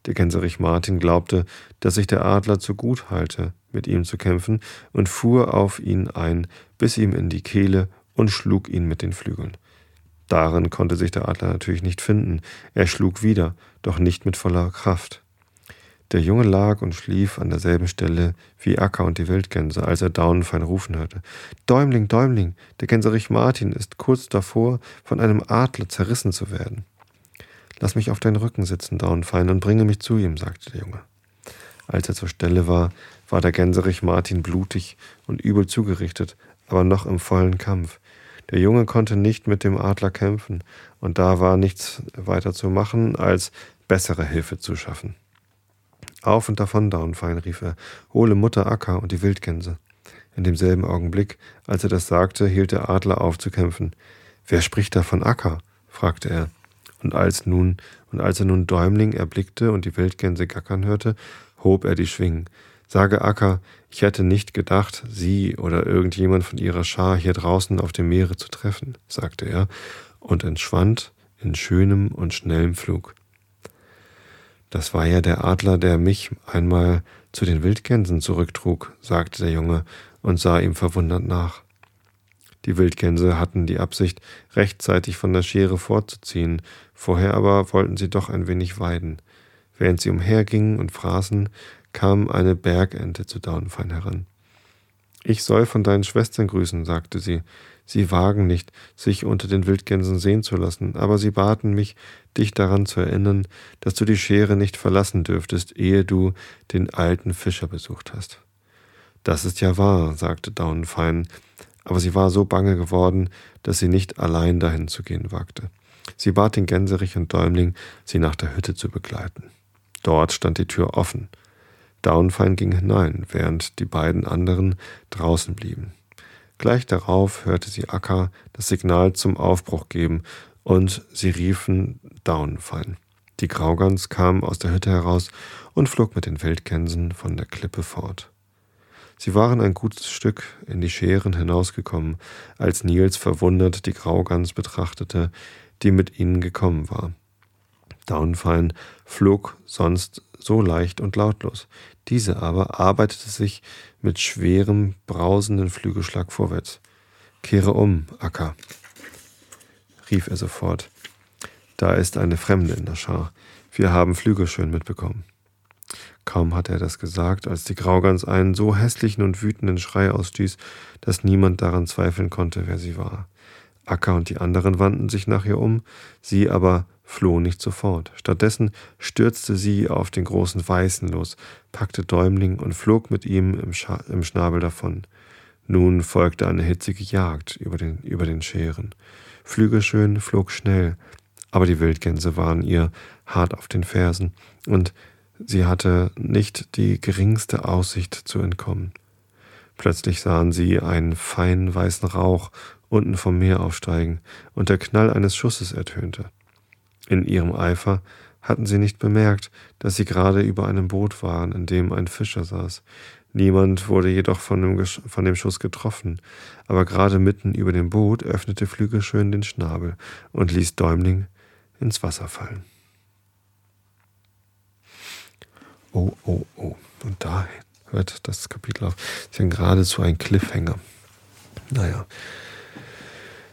Der Gänserich Martin glaubte, dass sich der Adler zu gut halte, mit ihm zu kämpfen, und fuhr auf ihn ein, biss ihm in die Kehle und schlug ihn mit den Flügeln. Darin konnte sich der Adler natürlich nicht finden. Er schlug wieder, doch nicht mit voller Kraft. Der Junge lag und schlief an derselben Stelle wie Acker und die Wildgänse, als er Daunenfein rufen hörte. Däumling, Däumling, der Gänserich Martin ist kurz davor, von einem Adler zerrissen zu werden. Lass mich auf deinen Rücken sitzen, Daunenfein, und bringe mich zu ihm, sagte der Junge. Als er zur Stelle war, war der Gänserich Martin blutig und übel zugerichtet, aber noch im vollen Kampf. Der Junge konnte nicht mit dem Adler kämpfen, und da war nichts weiter zu machen, als bessere Hilfe zu schaffen. Auf und davon, Daunfein, rief er, hole Mutter Acker und die Wildgänse. In demselben Augenblick, als er das sagte, hielt der Adler auf zu kämpfen. Wer spricht da von Acker? fragte er. Und als nun, und als er nun Däumling erblickte und die Wildgänse gackern hörte, hob er die Schwingen. Sage Acker, ich hätte nicht gedacht, Sie oder irgendjemand von Ihrer Schar hier draußen auf dem Meere zu treffen, sagte er und entschwand in schönem und schnellem Flug. Das war ja der Adler, der mich einmal zu den Wildgänsen zurücktrug, sagte der Junge und sah ihm verwundert nach. Die Wildgänse hatten die Absicht, rechtzeitig von der Schere fortzuziehen, vorher aber wollten sie doch ein wenig weiden. Während sie umhergingen und fraßen, kam eine Bergente zu Daunfein heran. Ich soll von deinen Schwestern grüßen, sagte sie. Sie wagen nicht, sich unter den Wildgänsen sehen zu lassen, aber sie baten mich, dich daran zu erinnern, dass du die Schere nicht verlassen dürftest, ehe du den alten Fischer besucht hast. Das ist ja wahr, sagte Daunenfein, aber sie war so bange geworden, dass sie nicht allein dahin zu gehen wagte. Sie bat den Gänserich und Däumling, sie nach der Hütte zu begleiten. Dort stand die Tür offen. Daunfein ging hinein, während die beiden anderen draußen blieben. Gleich darauf hörte sie Akka das Signal zum Aufbruch geben, und sie riefen Daunfein. Die Graugans kam aus der Hütte heraus und flog mit den Wildgänsen von der Klippe fort. Sie waren ein gutes Stück in die Scheren hinausgekommen, als Nils verwundert die Graugans betrachtete, die mit ihnen gekommen war. Daunfein flog sonst so leicht und lautlos. Diese aber arbeitete sich mit schwerem, brausenden Flügelschlag vorwärts. Kehre um, Acker, rief er sofort. Da ist eine Fremde in der Schar. Wir haben Flügel schön mitbekommen. Kaum hatte er das gesagt, als die Graugans einen so hässlichen und wütenden Schrei ausstieß, dass niemand daran zweifeln konnte, wer sie war. Acker und die anderen wandten sich nach ihr um, sie aber floh nicht sofort. Stattdessen stürzte sie auf den großen Weißen los, packte Däumling und flog mit ihm im, Scha im Schnabel davon. Nun folgte eine hitzige Jagd über den, über den Scheren. Flügelschön flog schnell, aber die Wildgänse waren ihr hart auf den Fersen, und sie hatte nicht die geringste Aussicht zu entkommen. Plötzlich sahen sie einen feinen weißen Rauch unten vom Meer aufsteigen, und der Knall eines Schusses ertönte. In ihrem Eifer hatten sie nicht bemerkt, dass sie gerade über einem Boot waren, in dem ein Fischer saß. Niemand wurde jedoch von dem, von dem Schuss getroffen, aber gerade mitten über dem Boot öffnete Flügelschön den Schnabel und ließ Däumling ins Wasser fallen. Oh, oh, oh. Und da hört das Kapitel auf. ist ja geradezu ein Cliffhanger. Naja.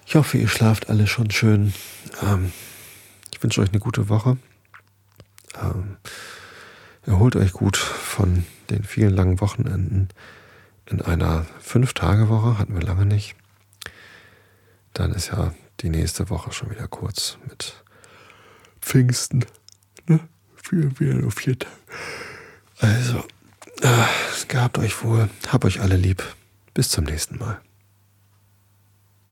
Ich hoffe, ihr schlaft alle schon schön. Ähm, ich wünsche euch eine gute Woche. Ähm, erholt euch gut von den vielen langen Wochenenden. In einer Fünf-Tage-Woche hatten wir lange nicht. Dann ist ja die nächste Woche schon wieder kurz mit Pfingsten. Ne? Vier, vier, nur vier Tage. Also, äh, gehabt euch wohl. Hab euch alle lieb. Bis zum nächsten Mal.